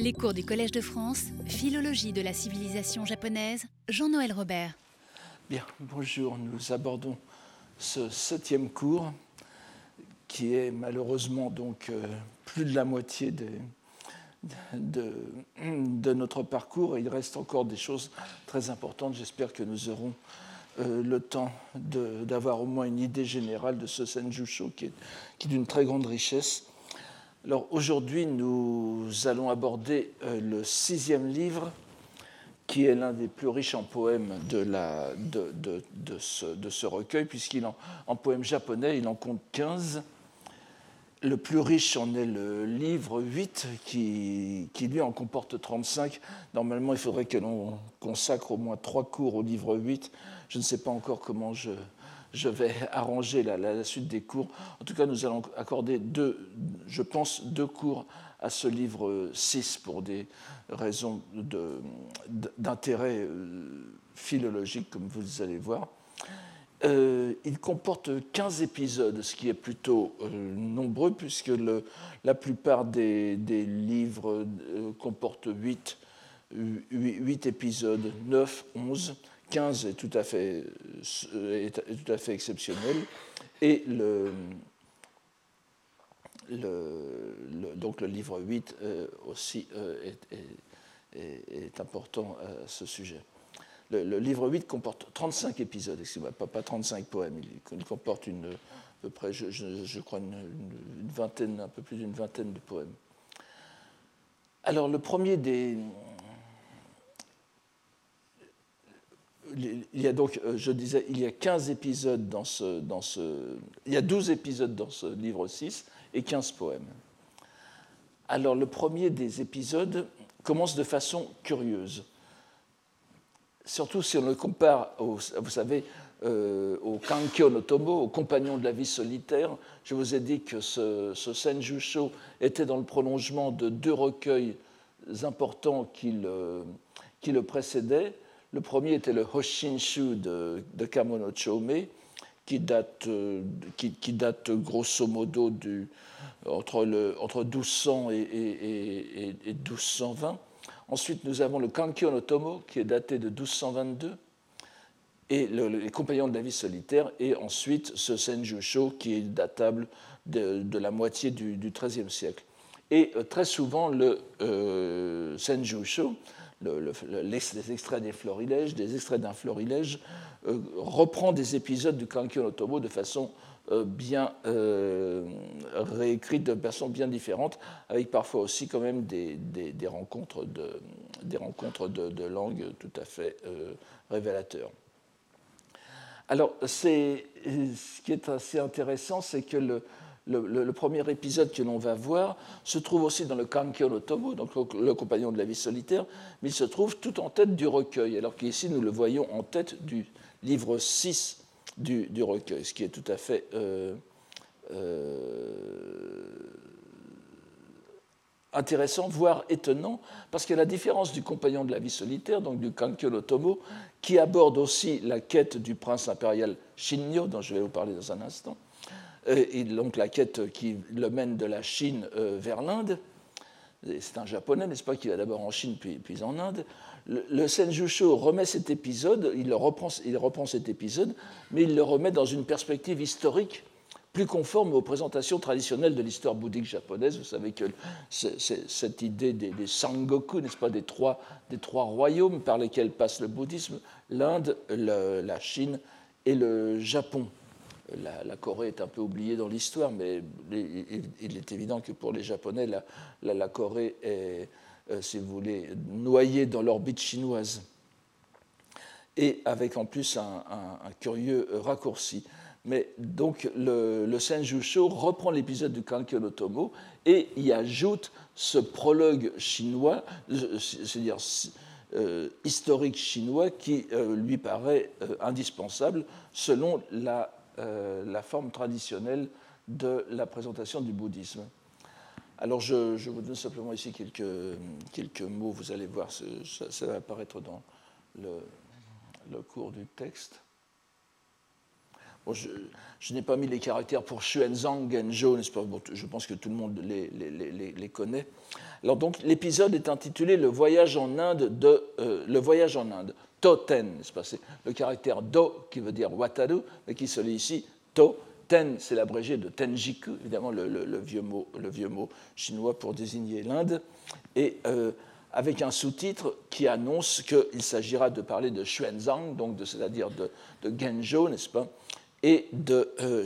Les cours du Collège de France, Philologie de la civilisation japonaise, Jean-Noël Robert. Bien, bonjour, nous abordons ce septième cours qui est malheureusement donc euh, plus de la moitié de, de, notre parcours. Il reste encore des choses très importantes. J'espère que nous aurons euh, le temps d'avoir au moins une idée générale de ce Senjusho qui est, qui est d'une très grande richesse. Alors aujourd'hui, nous allons aborder euh, le sixième livre, qui est l'un des plus riches en poèmes de, ce, recueil, puisqu'il en poèmes japonais, il en compte 15. Le plus riche en est le livre 8, qui, qui lui en comporte 35. Normalement, il faudrait que l'on consacre au moins trois cours au livre 8. Je ne sais pas encore comment je, je vais arranger la, suite des cours. En tout cas, nous allons accorder deux, je pense, deux cours à ce livre 6 pour des raisons d'intérêt euh, philologique, comme vous allez voir. Euh, il comporte 15 épisodes, ce qui est plutôt euh, nombreux, puisque le, la plupart des, livres comportent 8, 8, épisodes, 9, 11. 15 est tout à fait, est tout à fait exceptionnel. Et le, donc le livre 8 euh, aussi euh, est, important à ce sujet. Le, livre 8 comporte 35 épisodes, excusez-moi, pas, pas, 35 poèmes, il, comporte une, à peu près, je, crois, une, vingtaine, un peu plus d'une vingtaine de poèmes. Alors le premier des, il y a donc, euh, je disais, il y a 15 épisodes dans ce, dans ce, il y a 12 épisodes dans ce livre 6 et 15 poèmes. Alors le premier des épisodes commence de façon curieuse, surtout si on le compare, au, vous savez, euh, au Kankyo no Tomo, au compagnon de la vie solitaire. Je vous ai dit que ce, ce Senjusho était dans le prolongement de deux recueils importants qui le, qui le précédaient. Le premier était le Hoshinshu de, de Kamono Chome, qui date, euh, qui, date grosso modo du, entre, le, entre 1200 et, 1220. Ensuite, nous avons le Kankyo no Tomo, qui est daté de 1222, et les compagnons de la vie solitaire, et ensuite ce Senjusho, qui est datable de, la moitié du, XIIIe siècle. Et euh, très souvent, le euh, Senjusho les extraits des florilèges, des extraits d'un florilège, euh, reprend des épisodes du Kankyo no Tomo de façon euh, bien euh, réécrite, de façon bien différente, avec parfois aussi quand même des, des, rencontres, de, des rencontres de, de tout à fait révélateurs. Alors, ce qui est assez intéressant, c'est que le, le, premier épisode que l'on va voir se trouve aussi dans le Kankyo no Tomo, donc le, compagnon de la vie solitaire, mais il se trouve tout en tête du recueil, alors qu'ici nous le voyons en tête du livre 6 du, recueil, ce qui est tout à fait euh, euh, intéressant, voire étonnant, parce que la différence du compagnon de la vie solitaire, donc du Kankyo no Tomo, qui aborde aussi la quête du prince impérial Shinyo, dont je vais vous parler dans un instant, et donc la quête qui le mène de la Chine euh, vers l'Inde. C'est un japonais, n'est-ce pas, qui va d'abord en Chine puis, puis en Inde. Le, le Senjusho remet cet épisode, il, reprend, il reprend cet épisode, mais il le remet dans une perspective historique plus conforme aux présentations traditionnelles de l'histoire bouddhique japonaise. Vous savez que cette idée des, des sangoku, n'est-ce pas, des trois, des trois royaumes par lesquels passe le bouddhisme, l'Inde, la Chine et le Japon la, Corée est un peu oubliée dans l'histoire, mais il, est évident que pour les Japonais, la, Corée est, euh, si vous voulez, noyée dans l'orbite chinoise. Et avec en plus un, curieux raccourci. Mais donc le, le Senjusho reprend l'épisode du Kankyo no Tomo et y ajoute ce prologue chinois, euh, c'est-à-dire euh, historique chinois, qui lui paraît indispensable selon la euh, la forme traditionnelle de la présentation du bouddhisme. Alors je, vous donne simplement ici quelques, quelques mots, vous allez voir, ça, va apparaître dans le, cours du texte. je, n'ai pas mis les caractères pour Xuanzang, Genzhou, n'est-ce pas? Je pense que tout le monde les, les, les, connaît. L'épisode est intitulé Le voyage en Inde de euh, Le voyage en Inde. Toten, C'est le caractère Do qui veut dire Wataru, mais qui se lit ici To. Ten, c'est l'abrégé de Tenjiku, évidemment le, vieux mot, chinois pour désigner l'Inde. Et euh, avec un sous-titre qui annonce qu'il s'agira de parler de Xuanzang, donc c'est-à-dire de, Genzhou, n'est-ce pas, et de euh,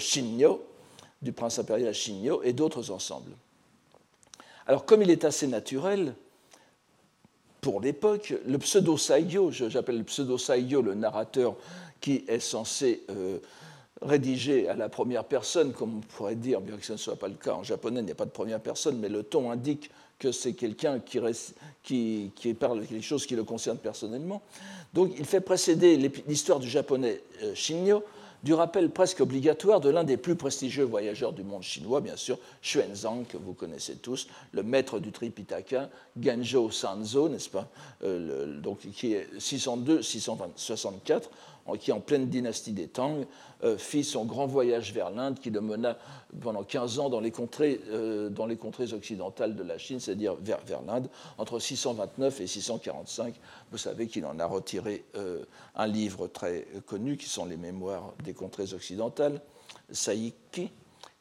du prince impérial Shinyo, et d'autres ensembles. Alors, comme il est assez naturel, pour l'époque, le pseudo-saigyo, j'appelle le pseudo-saigyo le narrateur qui est censé euh, rédiger à la première personne, comme on pourrait dire, bien que ce ne soit pas le cas en japonais, il n'y a pas de première personne, mais le ton indique que c'est quelqu'un qui, qui, parle de quelque chose qui le concerne personnellement. Donc il fait précéder l'histoire du japonais euh, Shinyo du rappel presque obligatoire de l'un des plus prestigieux voyageurs du monde chinois, bien sûr, Xuanzang, que vous connaissez tous, le maître du Tripitaka, Genjo Sanzo, n'est-ce pas, euh, donc, qui est 602-664, qui, en pleine dynastie des Tang, euh, fit son grand voyage vers l'Inde qui le mena pendant 15 ans dans les contrées, euh, dans les contrées occidentales de la Chine, c'est-à-dire vers, l'Inde, entre 629 et 645. Vous savez qu'il en a retiré euh, un livre très connu qui sont les mémoires des contrées occidentales, Saïki.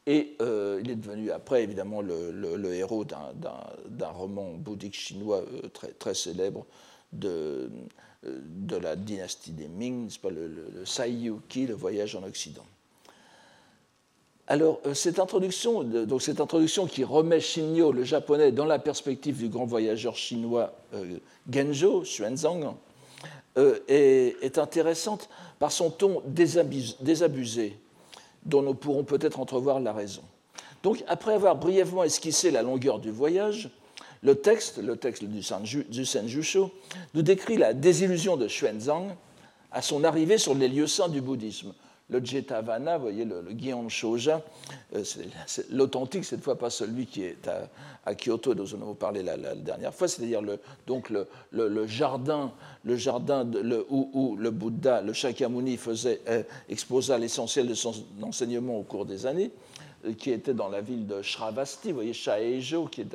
Et il est devenu après, évidemment, le, héros d'un roman bouddhique chinois très célèbre de de la dynastie des Ming, pas, le, le, Saiyuki, le voyage en Occident. Alors, euh, cette introduction, donc cette introduction qui remet Shinyo, le japonais, dans la perspective du grand voyageur chinois euh, Genjo, Xuanzang, euh, est, est, intéressante par son ton désabusé, dont nous pourrons peut-être entrevoir la raison. Donc, après avoir brièvement esquissé la longueur du voyage, le texte, le texte du, Senjusho, nous décrit la désillusion de Xuanzang à son arrivée sur les lieux saints du bouddhisme. Le Jetavana, vous voyez, le, le euh, c'est l'authentique, cette fois pas celui qui est à, Kyoto, dont nous avons parlé la, dernière fois, c'est-à-dire le, donc le, jardin, le jardin où, le Bouddha, le Shakyamuni, euh, exposa l'essentiel de son enseignement au cours des années qui était dans la ville de Shravasti, vous voyez Shaejo, qui est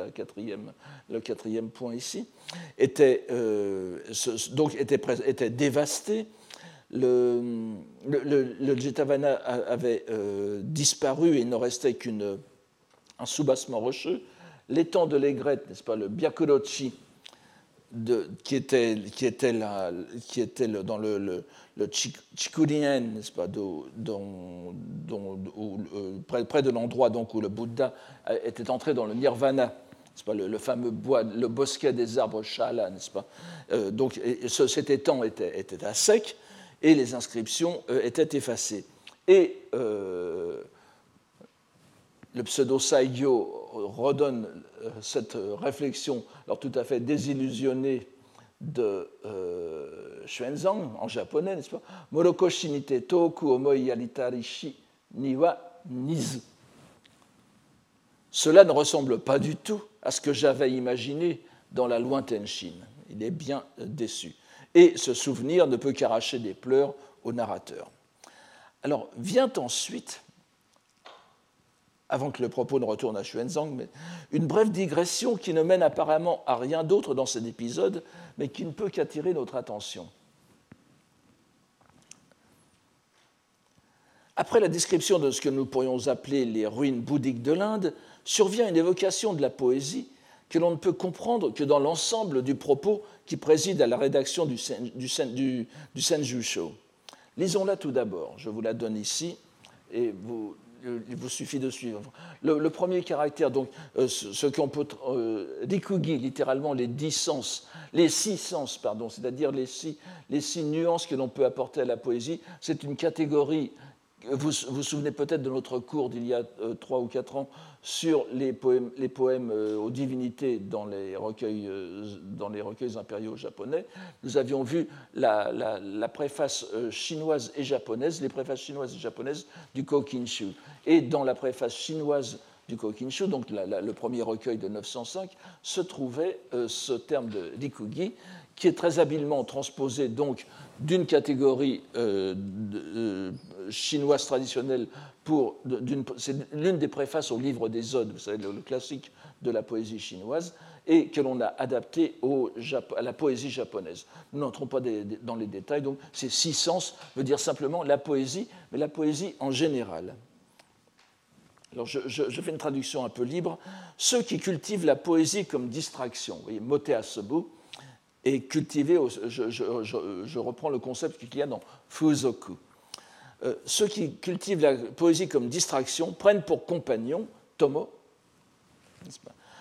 le quatrième point ici, était, euh, donc était, dévasté. Le, le, Jetavana avait euh, disparu et il ne restait qu'un soubassement rocheux. L'étang de l'aigrette, n'est-ce pas, le Byakurochi, de, qui était, qui était, là, qui était dans le, le Chikurien, n'est-ce pas, euh, près, de l'endroit donc où le Bouddha était entré dans le Nirvana, n'est-ce pas, le, fameux bois, le bosquet des arbres Shala, n'est-ce pas. Euh, donc ce, cet étang était, à sec et les inscriptions euh, étaient effacées. Et le pseudo-saigyo redonne euh, cette réflexion alors tout à fait désillusionnée de euh, en japonais, n'est-ce pas? Moroko shinite toku omoi yaritarishi niwa nizu. Cela ne ressemble pas du tout à ce que j'avais imaginé dans la lointaine Chine. Il est bien déçu. Et ce souvenir ne peut qu'arracher des pleurs au narrateur. Alors vient ensuite avant que le propos ne retourne à Xuanzang, une brève digression qui ne mène apparemment à rien d'autre dans cet épisode, mais qui ne peut qu'attirer notre attention. Après la description de ce que nous pourrions appeler les ruines bouddhiques de l'Inde, survient une évocation de la poésie que l'on ne peut comprendre que dans l'ensemble du propos qui préside à la rédaction du, du Senjusho. Lisons-la tout d'abord, je vous la donne ici, et vous il vous suffit de suivre. Le, premier caractère, donc, euh, ce, qu'on peut. Euh, littéralement les dix sens, les six sens, pardon, c'est-à-dire les six, les six nuances que l'on peut apporter à la poésie, c'est une catégorie vous vous souvenez peut-être de notre cours d'il y a euh, trois ou quatre ans sur les poèmes, euh, aux divinités dans les, recueils, euh, dans les recueils impériaux japonais. Nous avions vu la, la, préface chinoise et japonaise, les préfaces chinoises et japonaises du Kokinshu. Et dans la préface chinoise du Kokinshu, donc le premier recueil de 905, se trouvait ce terme de rikugi, qui est très habilement transposé donc d'une catégorie chinoise traditionnelle pour. C'est l'une des préfaces au livre des Odes, vous savez, le classique de la poésie chinoise, et que l'on a adapté à la poésie japonaise. Nous n'entrons pas dans les détails, donc ces six sens veut dire simplement la poésie, mais la poésie en général. Alors je, fais une traduction un peu libre. Ceux qui cultivent la poésie comme distraction, vous voyez, moté à et cultiver, je, reprends le concept qu'il y a dans Fuzoku. Euh, ceux qui cultivent la poésie comme distraction prennent pour compagnon, Tomo,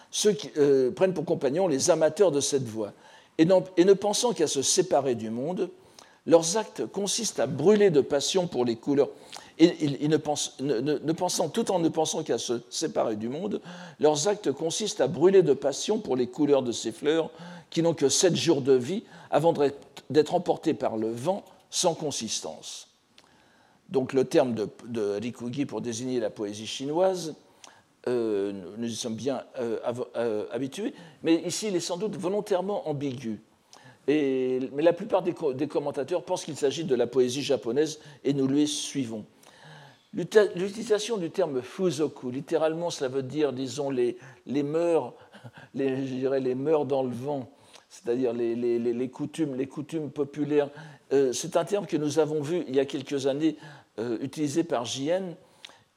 ceux qui euh, prennent pour compagnons les amateurs de cette voie. Et, ne pensant qu'à se séparer du monde, leurs actes consistent à brûler de passion pour les couleurs. Ne, pensant, tout en ne pensant qu'à se séparer du monde, leurs actes consistent à brûler de passion pour les couleurs de ces fleurs qui n'ont que sept jours de vie avant d'être emportés par le vent sans consistance. Donc le terme de, Rikugi pour désigner la poésie chinoise euh, nous y sommes bien euh, euh, habitués, mais ici il est sans doute volontairement ambigu. Mais la plupart des, commentateurs pensent qu'il s'agit de la poésie japonaise et nous lui suivons. L'utilisation du terme fuzoku, littéralement cela veut dire, disons, les, les mœurs, les, je dirais les mœurs dans le vent, c'est-à-dire les, les, coutumes, les coutumes populaires. c'est un terme que nous avons vu il y a quelques années utilisé par JN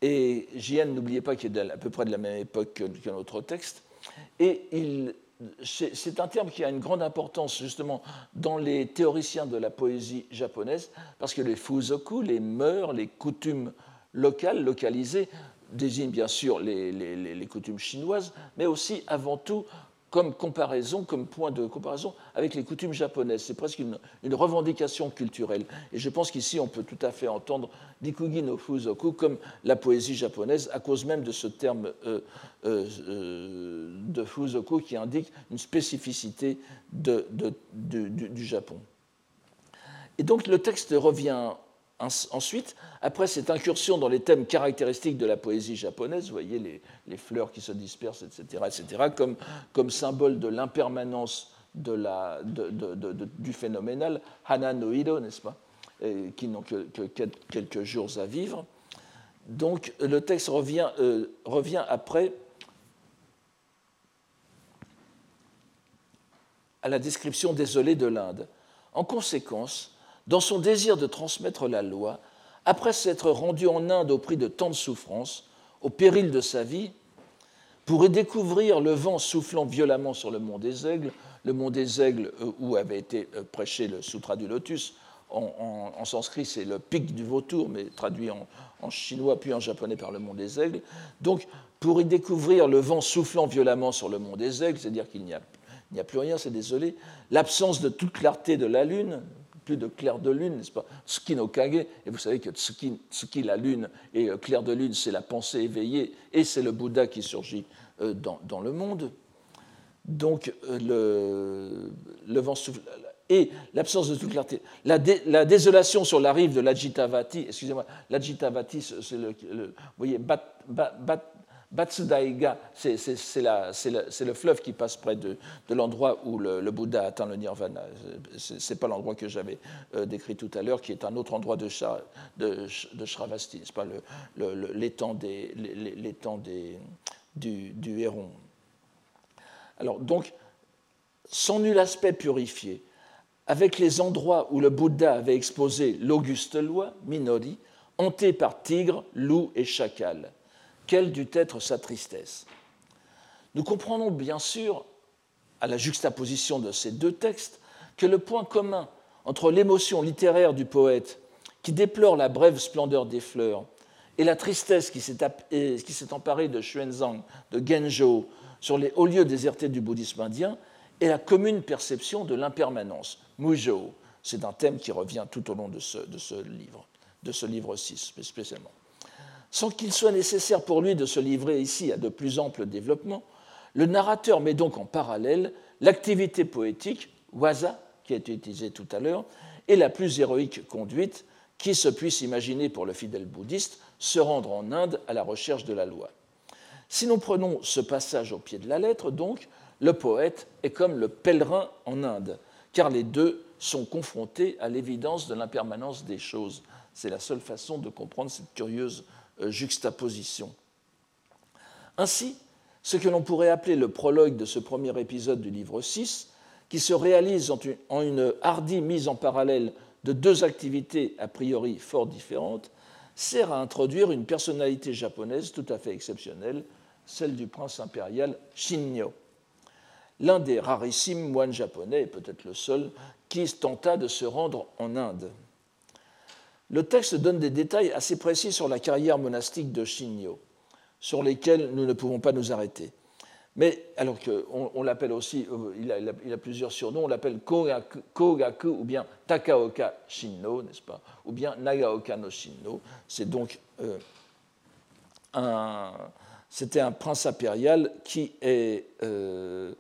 et JN, n'oubliez pas qu'il est à peu près de la même époque que, notre texte. Et c'est un terme qui a une grande importance justement dans les théoriciens de la poésie japonaise, parce que les fuzoku, les mœurs, les coutumes locales, localisées, désignent bien sûr les, coutumes chinoises, mais aussi avant tout comme comparaison, comme point de comparaison avec les coutumes japonaises. C'est presque une, revendication culturelle. Et je pense qu'ici, on peut tout à fait entendre Dikugi no Fuzoku comme la poésie japonaise, à cause même de ce terme euh, euh, euh, de Fuzoku qui indique une spécificité du Japon. Et donc le texte revient Ensuite, après cette incursion dans les thèmes caractéristiques de la poésie japonaise, vous voyez les, fleurs qui se dispersent, etc., etc., comme, symbole de l'impermanence du phénoménal, Hana no Hiro, n'est-ce pas, qui n'ont que, quelques jours à vivre. Donc le texte revient, euh, revient après à la description désolée de l'Inde. En conséquence, dans son désir de transmettre la loi, après s'être rendu en Inde au prix de tant de souffrances, au péril de sa vie, pour y découvrir le vent soufflant violemment sur le mont des Aigles, le mont des Aigles euh, où avait été euh, prêché le Sutra du Lotus. En, sanskrit, c'est le pic du vautour, mais traduit en, chinois puis en japonais par le mont des Aigles. Donc, pour y découvrir le vent soufflant violemment sur le mont des Aigles, c'est-à-dire qu'il n'y a, a, plus rien, c'est désolé, l'absence de toute clarté de la lune, de clair de lune, n'est-ce pas? Tsuki no Kage, et vous savez que Tsuki, la lune, et euh, clair de lune, c'est la pensée éveillée, et c'est le Bouddha qui surgit euh, dans, le monde. Donc, euh, le, vent souffle. Et l'absence de toute clarté. La, désolation sur la rive de l'Ajitavati, excusez-moi, l'Ajitavati, c'est le, Vous voyez, bat, Batsudaiga, c'est le, fleuve qui passe près de, l'endroit où le, Bouddha atteint le nirvana. Ce n'est pas l'endroit que j'avais euh, décrit tout à l'heure, qui est un autre endroit de, de, de Shravasti, pas l'étang du, du, héron. Alors, donc, sans nul aspect purifié, avec les endroits où le Bouddha avait exposé l'auguste loi, Minori, hanté par tigres, loups et chacals quelle dut être sa tristesse. Nous comprenons bien sûr, à la juxtaposition de ces deux textes, que le point commun entre l'émotion littéraire du poète, qui déplore la brève splendeur des fleurs, et la tristesse qui s'est emparée de Xuanzang, de Genzhou, sur les hauts lieux désertés du bouddhisme indien, est la commune perception de l'impermanence, Muzhou. C'est un thème qui revient tout au long de ce, de ce livre, de ce livre 6 spécialement. Sans qu'il soit nécessaire pour lui de se livrer ici à de plus amples développements, le narrateur met donc en parallèle l'activité poétique, waza, qui a été utilisée tout à l'heure, et la plus héroïque conduite qui se puisse imaginer pour le fidèle bouddhiste, se rendre en Inde à la recherche de la loi. Si nous prenons ce passage au pied de la lettre, donc, le poète est comme le pèlerin en Inde, car les deux sont confrontés à l'évidence de l'impermanence des choses. C'est la seule façon de comprendre cette curieuse juxtaposition. Ainsi, ce que l'on pourrait appeler le prologue de ce premier épisode du livre 6, qui se réalise en une hardie mise en parallèle de deux activités a priori fort différentes, sert à introduire une personnalité japonaise tout à fait exceptionnelle, celle du prince impérial Shinnyo, l'un des rarissimes moines japonais, peut-être le seul, qui tenta de se rendre en Inde. Le texte donne des détails assez précis sur la carrière monastique de Shinnyo, sur lesquels nous ne pouvons pas nous arrêter. Mais alors qu'on on, l'appelle aussi, euh, il a, plusieurs surnoms, on l'appelle Kogaku, ou bien Takaoka Shinno, n'est-ce pas? Ou bien Nagaoka no Shinno. C'est donc euh, un, c'était un prince impérial qui euh,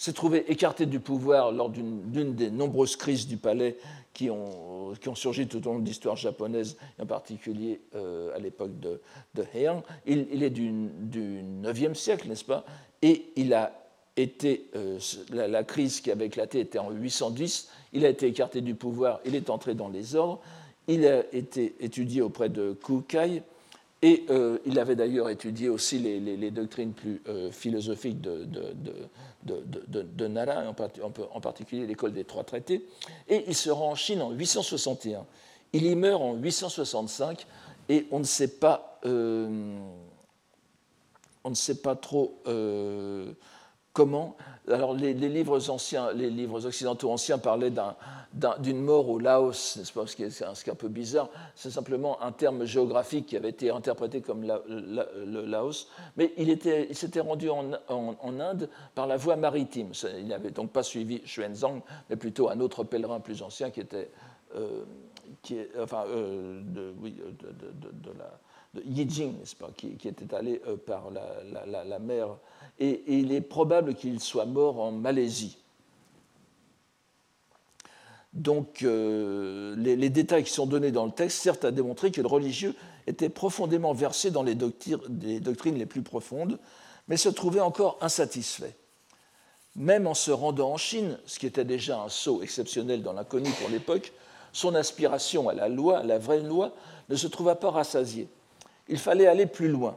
s'est trouvé écarté du pouvoir lors d'une des nombreuses crises du palais qui ont, qui ont surgi tout au long de l'histoire japonaise, en particulier à l'époque de, de, Heian. Il, est du, du 9e siècle, n'est-ce pas? Et il a été, euh, la, crise qui avait éclaté était en 810, il a été écarté du pouvoir, il est entré dans les ordres, il a été étudié auprès de Kukai, et euh, il avait d'ailleurs étudié aussi les, doctrines plus euh, philosophiques de, de, Nara, en, particulier l'école des trois traités, et il se rend en Chine en 861. Il y meurt en 865, et on ne sait pas on ne sait pas trop euh, comment. Alors les, livres anciens, les livres occidentaux anciens parlaient d'une mort au Laos, n'est-ce pas Ce qui est, un, peu bizarre. C'est simplement un terme géographique qui avait été interprété comme le Laos, mais il, s'était rendu en, Inde par la voie maritime. Il n'avait donc pas suivi Xuanzang, mais plutôt un autre pèlerin plus ancien qui était, euh, qui enfin, euh, de, oui, de Yijing, n'est-ce pas, qui, était allé euh, par la, mer. Et, il est probable qu'il soit mort en Malaisie. Donc, euh, les, détails qui sont donnés dans le texte servent à démontrer que le religieux était profondément versé dans les doctrines, les doctrines les plus profondes, mais se trouvait encore insatisfait. Même en se rendant en Chine, ce qui était déjà un saut exceptionnel dans l'inconnu pour l'époque, son aspiration à la loi, à la vraie loi, ne se trouva pas rassasiée il fallait aller plus loin.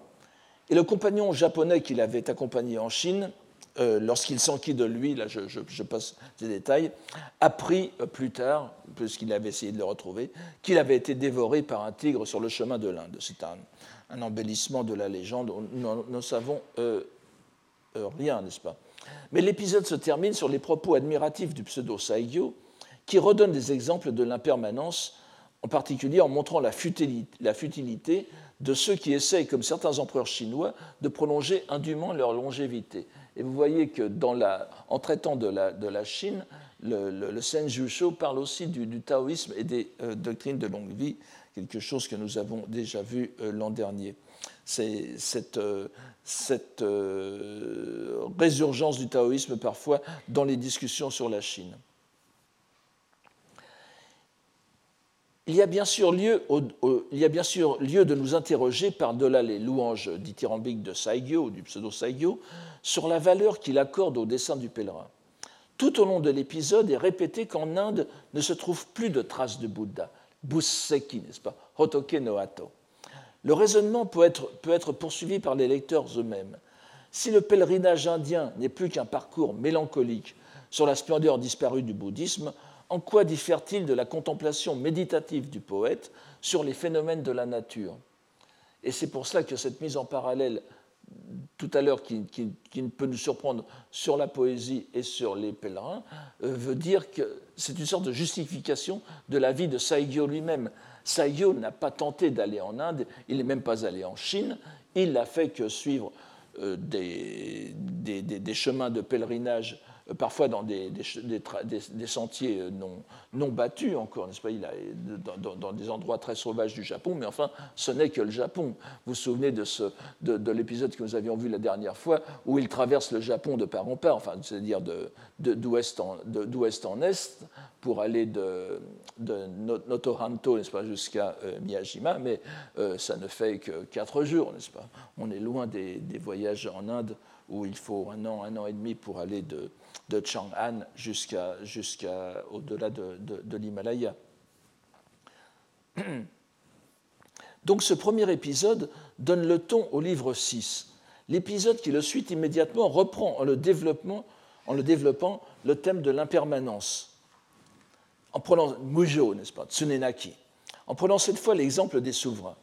Et le compagnon japonais qui l'avait accompagné en Chine, euh, lorsqu'il s'enquit de lui, là je, passe des détails, apprit euh, plus tard, puisqu'il avait essayé de le retrouver, qu'il avait été dévoré par un tigre sur le chemin de l'Inde. C'est un, embellissement de la légende, nous ne savons euh, rien, n'est-ce pas? Mais l'épisode se termine sur les propos admiratifs du pseudo Saigyo, qui redonne des exemples de l'impermanence, en particulier en montrant la futilité, la futilité de ceux qui essayent, comme certains empereurs chinois, de prolonger indûment leur longévité. Et vous voyez que en traitant de la, Chine, le, le, le parle aussi du, taoïsme et des euh, doctrines de longue vie, quelque chose que nous avons déjà vu euh, l'an dernier. C'est cette, euh, cette résurgence du taoïsme parfois dans les discussions sur la Chine. Il y, a bien sûr lieu, de nous interroger, par-delà les louanges dithyrambiques de Saigyo ou du pseudo-Saigyo, sur la valeur qu'il accorde au dessin du pèlerin. Tout au long de l'épisode est répété qu'en Inde ne se trouve plus de traces de Bouddha, Busseki, n'est-ce pas, Hotoke no Hato. Le raisonnement peut être, peut être poursuivi par les lecteurs eux-mêmes. Si le pèlerinage indien n'est plus qu'un parcours mélancolique sur la splendeur disparue du bouddhisme, en quoi diffère-t-il de la contemplation méditative du poète sur les phénomènes de la nature? Et c'est pour cela que cette mise en parallèle, tout à l'heure, qui, peut nous surprendre sur la poésie et sur les pèlerins, euh, veut dire que c'est une sorte de justification de la vie de Saigyo lui-même. Saigyo n'a pas tenté d'aller en Inde, il n'est même pas allé en Chine, il n'a fait que suivre euh, des, chemins de pèlerinage parfois dans des, sentiers euh, non, battus encore, n'est-ce pas a, dans, des endroits très sauvages du Japon, mais enfin, ce n'est que le Japon. Vous vous souvenez de, l'épisode que nous avions vu la dernière fois, où il traverse le Japon de part en part, enfin, c'est-à-dire d'ouest en, est, pour aller de, Notoranto, n'est-ce pas, jusqu'à euh, Miyajima, mais ça ne fait que quatre jours, n'est-ce pas On est loin des voyages en Inde où il faut un an, un an et demi pour aller de, Chang'an jusqu'à jusqu'à au-delà de, l'Himalaya. Donc ce premier épisode donne le ton au livre 6. L'épisode qui le suit immédiatement reprend en le, développant le thème de l'impermanence. En prenant Mujo, n'est-ce pas, Tsunenaki. En prenant cette fois l'exemple des souverains.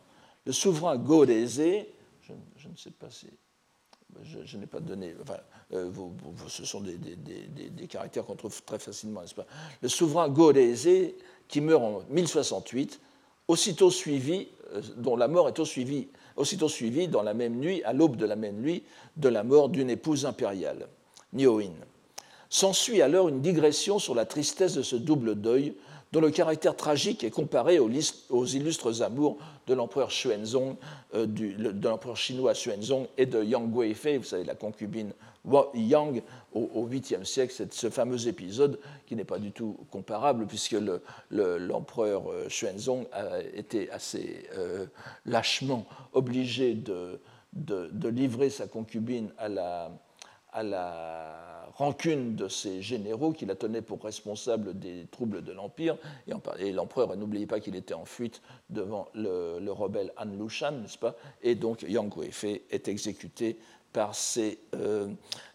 Le souverain Godeze, je, je ne sais pas si je, n'ai pas donné. Enfin, euh, ce sont des, caractères qu'on trouve très facilement, n'est-ce pas? Le souverain Gorese, qui meurt en 1068, aussitôt suivi, euh, dont la mort est aussitôt suivie dans la même nuit, à l'aube de la même nuit, de la mort d'une épouse impériale, Nioin. S'ensuit alors une digression sur la tristesse de ce double deuil, dont le caractère tragique est comparé aux, illustres amours de l'empereur Xuanzong, euh, de l'empereur chinois Xuanzong et de Yang Guifei, vous savez, la concubine Yang au, 8e siècle, c'est ce fameux épisode qui n'est pas du tout comparable puisque l'empereur le, euh, Xuanzong a été assez euh, lâchement obligé de, livrer sa concubine à la rancune de ses généraux qui la tenaient pour responsable des troubles de l'Empire. Et l'empereur, n'oubliez pas qu'il était en fuite devant le, rebelle Han Lushan, n'est-ce pas? Et donc Yang Guifei est exécuté par ses, euh,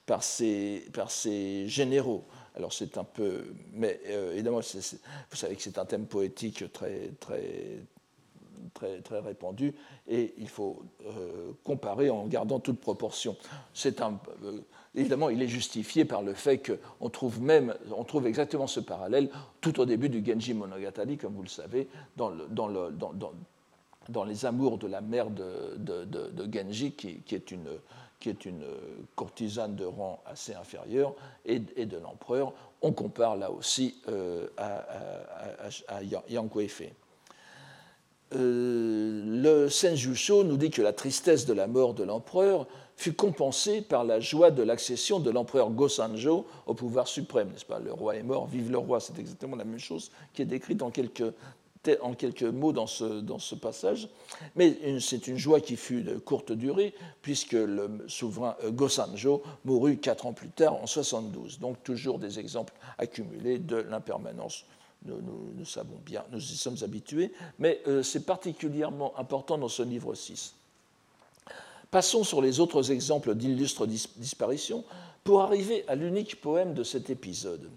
par ses, par ses généraux. Alors c'est un peu, mais euh, évidemment, vous savez que c'est un thème poétique très, très, très, très répandu et il faut euh, comparer en gardant toute proportion. C'est un, évidemment, il est justifié par le fait qu'on trouve même, on trouve exactement ce parallèle tout au début du Genji Monogatari, comme vous le savez, dans, le, dans, le, dans, dans les amours de la mère de, Genji, qui, est une, courtisane de rang assez inférieur, et, de l'empereur. On compare là aussi euh, à, à, Yang. Euh, le Senjusho nous dit que la tristesse de la mort de l'empereur fut compensée par la joie de l'accession de l'empereur Gosanjo au pouvoir suprême, n'est-ce pas? Le roi est mort, vive le roi, c'est exactement la même chose qui est décrite en quelques, mots dans ce, passage. Mais c'est une joie qui fut de courte durée, puisque le souverain euh, Gosanjo mourut quatre ans plus tard, en 72. Donc toujours des exemples accumulés de l'impermanence nous, nous, savons bien, nous y sommes habitués, mais euh, c'est particulièrement important dans ce livre 6. Passons sur les autres exemples d'illustres disparitions pour arriver à l'unique poème de cet épisode.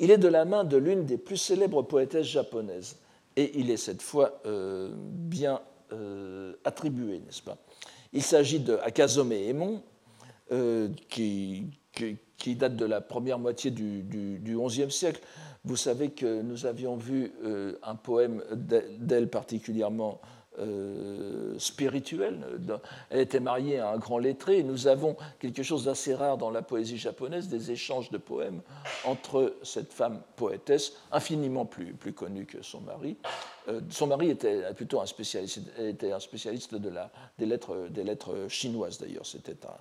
Il est de la main de l'une des plus célèbres poétesses japonaises, et il est cette fois euh, bien euh, attribué, n'est-ce pas? Il s'agit de Akazome Emon, qui, qui, date de la première moitié du, du XIe siècle. Vous savez que nous avions vu euh, un poème d'elle particulièrement euh, spirituel. Elle était mariée à un grand lettré et nous avons quelque chose d'assez rare dans la poésie japonaise, des échanges de poèmes entre cette femme poétesse, infiniment plus, plus connue que son mari. Euh, son mari était plutôt un spécialiste, était un spécialiste de la, des, lettres, des lettres chinoises d'ailleurs. C'était un,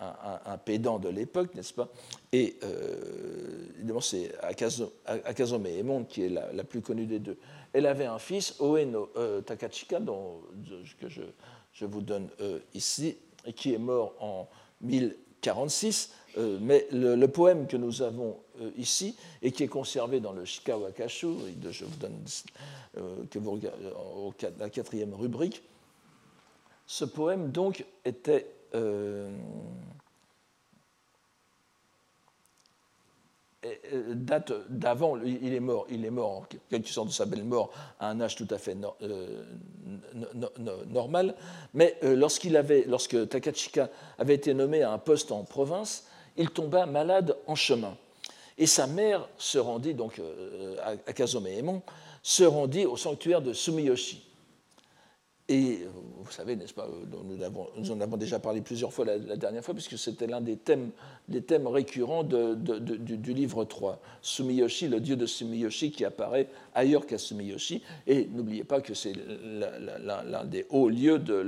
un, pédant de l'époque, n'est-ce pas? Et euh, évidemment, c'est Akazome Emon qui est la, plus connue des deux. Elle avait un fils, Oeno euh, Takachika, dont, que je, vous donne euh, ici, et qui est mort en 1046. mais le, poème que nous avons ici, et qui est conservé dans le Shikawa Kashu, je vous donne que la quatrième rubrique, ce poème donc était euh, euh, date d'avant, il est mort, il est mort en quelque sorte de sa belle mort à un âge tout à fait euh, normal, mais lorsque Takachika avait été nommé à un poste en province, il tomba malade en chemin. Et sa mère se rendit, donc à Kazome se rendit au sanctuaire de Sumiyoshi. Et vous savez, n'est-ce pas, nous, avons, nous, en avons déjà parlé plusieurs fois la, dernière fois, puisque c'était l'un des thèmes, récurrents du, livre 3. Sumiyoshi, le dieu de Sumiyoshi, qui apparaît ailleurs qu'à Sumiyoshi. Et n'oubliez pas que c'est l'un des hauts lieux, de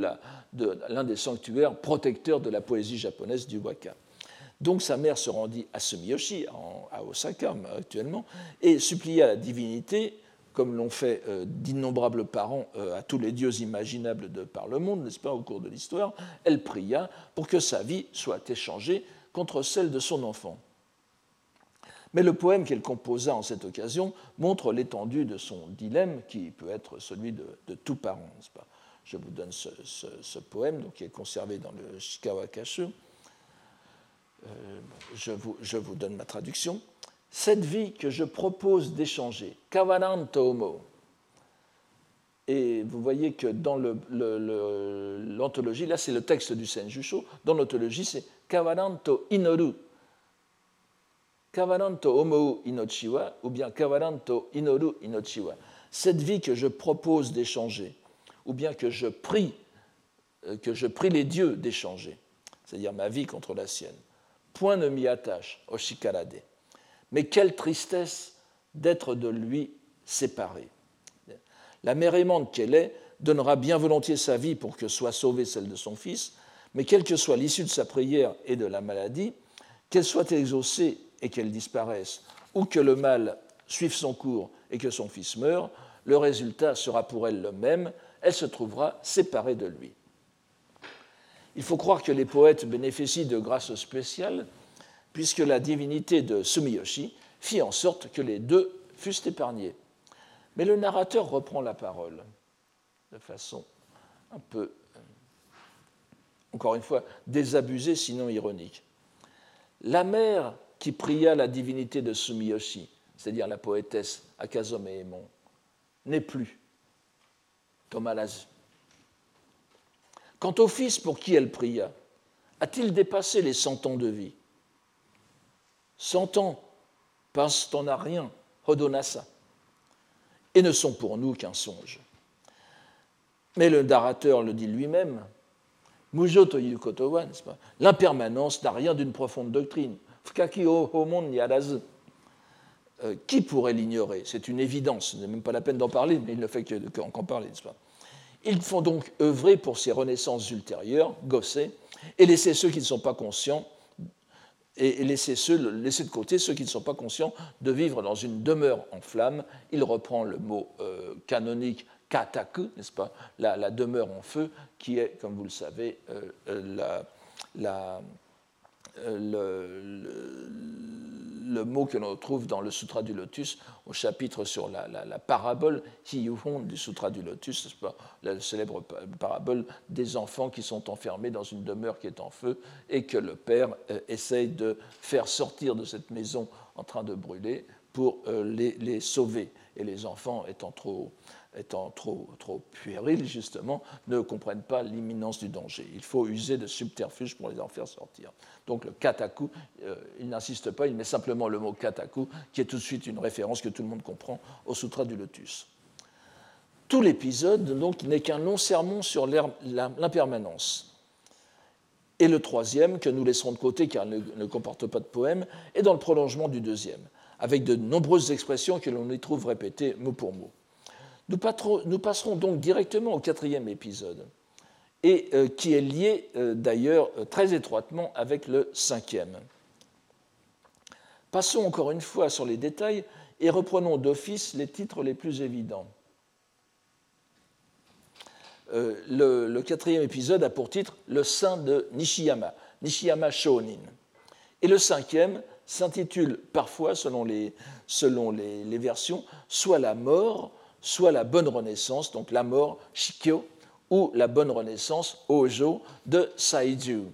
l'un des sanctuaires protecteurs de la poésie japonaise du waka. Donc sa mère se rendit à Sumiyoshi, à Osaka actuellement, et supplia la divinité comme l'ont fait euh, d'innombrables parents euh, à tous les dieux imaginables de par le monde, n'est-ce pas, au cours de l'histoire, elle pria pour que sa vie soit échangée contre celle de son enfant. Mais le poème qu'elle composa en cette occasion montre l'étendue de son dilemme, qui peut être celui de, tout parent. Pas? Je vous donne ce, poème, donc, qui est conservé dans le Shikawa Kashu. Euh, je, vous, je vous donne ma traduction cette vie que je propose d'échanger, kawaran tomo, et vous voyez que dans l'anthologie, là c'est le texte du Senjusho, dans l'anthologie c'est kawaran to inoru, kawaran to omou inochiwa, ou bien kawaran to inoru inochiwa. Cette vie que je propose d'échanger, ou bien que je prie, euh, que je prie les dieux d'échanger, c'est-à-dire ma vie contre la sienne. Point ne m'y attache, Oshikarade mais quelle tristesse d'être de lui séparé. La mère aimante qu'elle est donnera bien volontiers sa vie pour que soit sauvée celle de son fils, mais quelle que soit l'issue de sa prière et de la maladie, qu'elle soit exaucée et qu'elle disparaisse, ou que le mal suive son cours et que son fils meure, le résultat sera pour elle le même, elle se trouvera séparée de lui. Il faut croire que les poètes bénéficient de grâces spéciales puisque la divinité de Sumiyoshi fit en sorte que les deux fussent épargnés. Mais le narrateur reprend la parole de façon un peu, euh, encore une fois, désabusée, sinon ironique. La mère qui pria la divinité de Sumiyoshi, c'est-à-dire la poétesse Akazome Emon, n'est plus. Tomalazu. Quant au fils pour qui elle pria, a-t-il dépassé les cent ans de vie Cent ans passent en a rien, Hodonasa, et ne sont pour nous qu'un songe. Mais le narrateur le dit lui-même, Mujo Kotowa, l'impermanence n'a rien d'une profonde doctrine. Fukaki homon euh, Qui pourrait l'ignorer? C'est une évidence, ce n'est même pas la peine d'en parler, mais il ne fait qu'en parler, n'est-ce Ils font donc œuvrer pour ces renaissances ultérieures, gosser, et laisser ceux qui ne sont pas conscients et laisser, laisser, de côté ceux qui ne sont pas conscients de vivre dans une demeure en flammes. Il reprend le mot euh, canonique kataku, n'est-ce pas, la, demeure en feu, qui est, comme vous le savez, euh, euh, la, mot que l'on trouve dans le Sutra du Lotus, au chapitre sur la, parabole Hiyuhon du Sutra du Lotus, la célèbre parabole des enfants qui sont enfermés dans une demeure qui est en feu et que le père euh, essaye de faire sortir de cette maison en train de brûler pour euh, les, les, sauver. Et les enfants étant trop étant trop, trop puérils, justement, ne comprennent pas l'imminence du danger. Il faut user de subterfuges pour les en faire sortir. Donc le kataku, euh, il n'insiste pas, il met simplement le mot kataku, qui est tout de suite une référence que tout le monde comprend au Sutra du Lotus. Tout l'épisode donc n'est qu'un long sermon sur l'impermanence. Et le troisième, que nous laisserons de côté car il ne comporte pas de poème, est dans le prolongement du deuxième, avec de nombreuses expressions que l'on y trouve répétées mot pour mot. Nous, passerons donc directement au quatrième épisode, et euh, qui est lié euh, d'ailleurs euh, très étroitement avec le cinquième. Passons encore une fois sur les détails et reprenons d'office les titres les plus évidents. le, quatrième épisode a pour titre Le saint de Nishiyama, Nishiyama Shonin. Et le cinquième s'intitule parfois, selon les, selon les versions, soit la mort, soit la bonne renaissance, donc la mort Shikyo, ou la bonne renaissance Ojo de Saiju.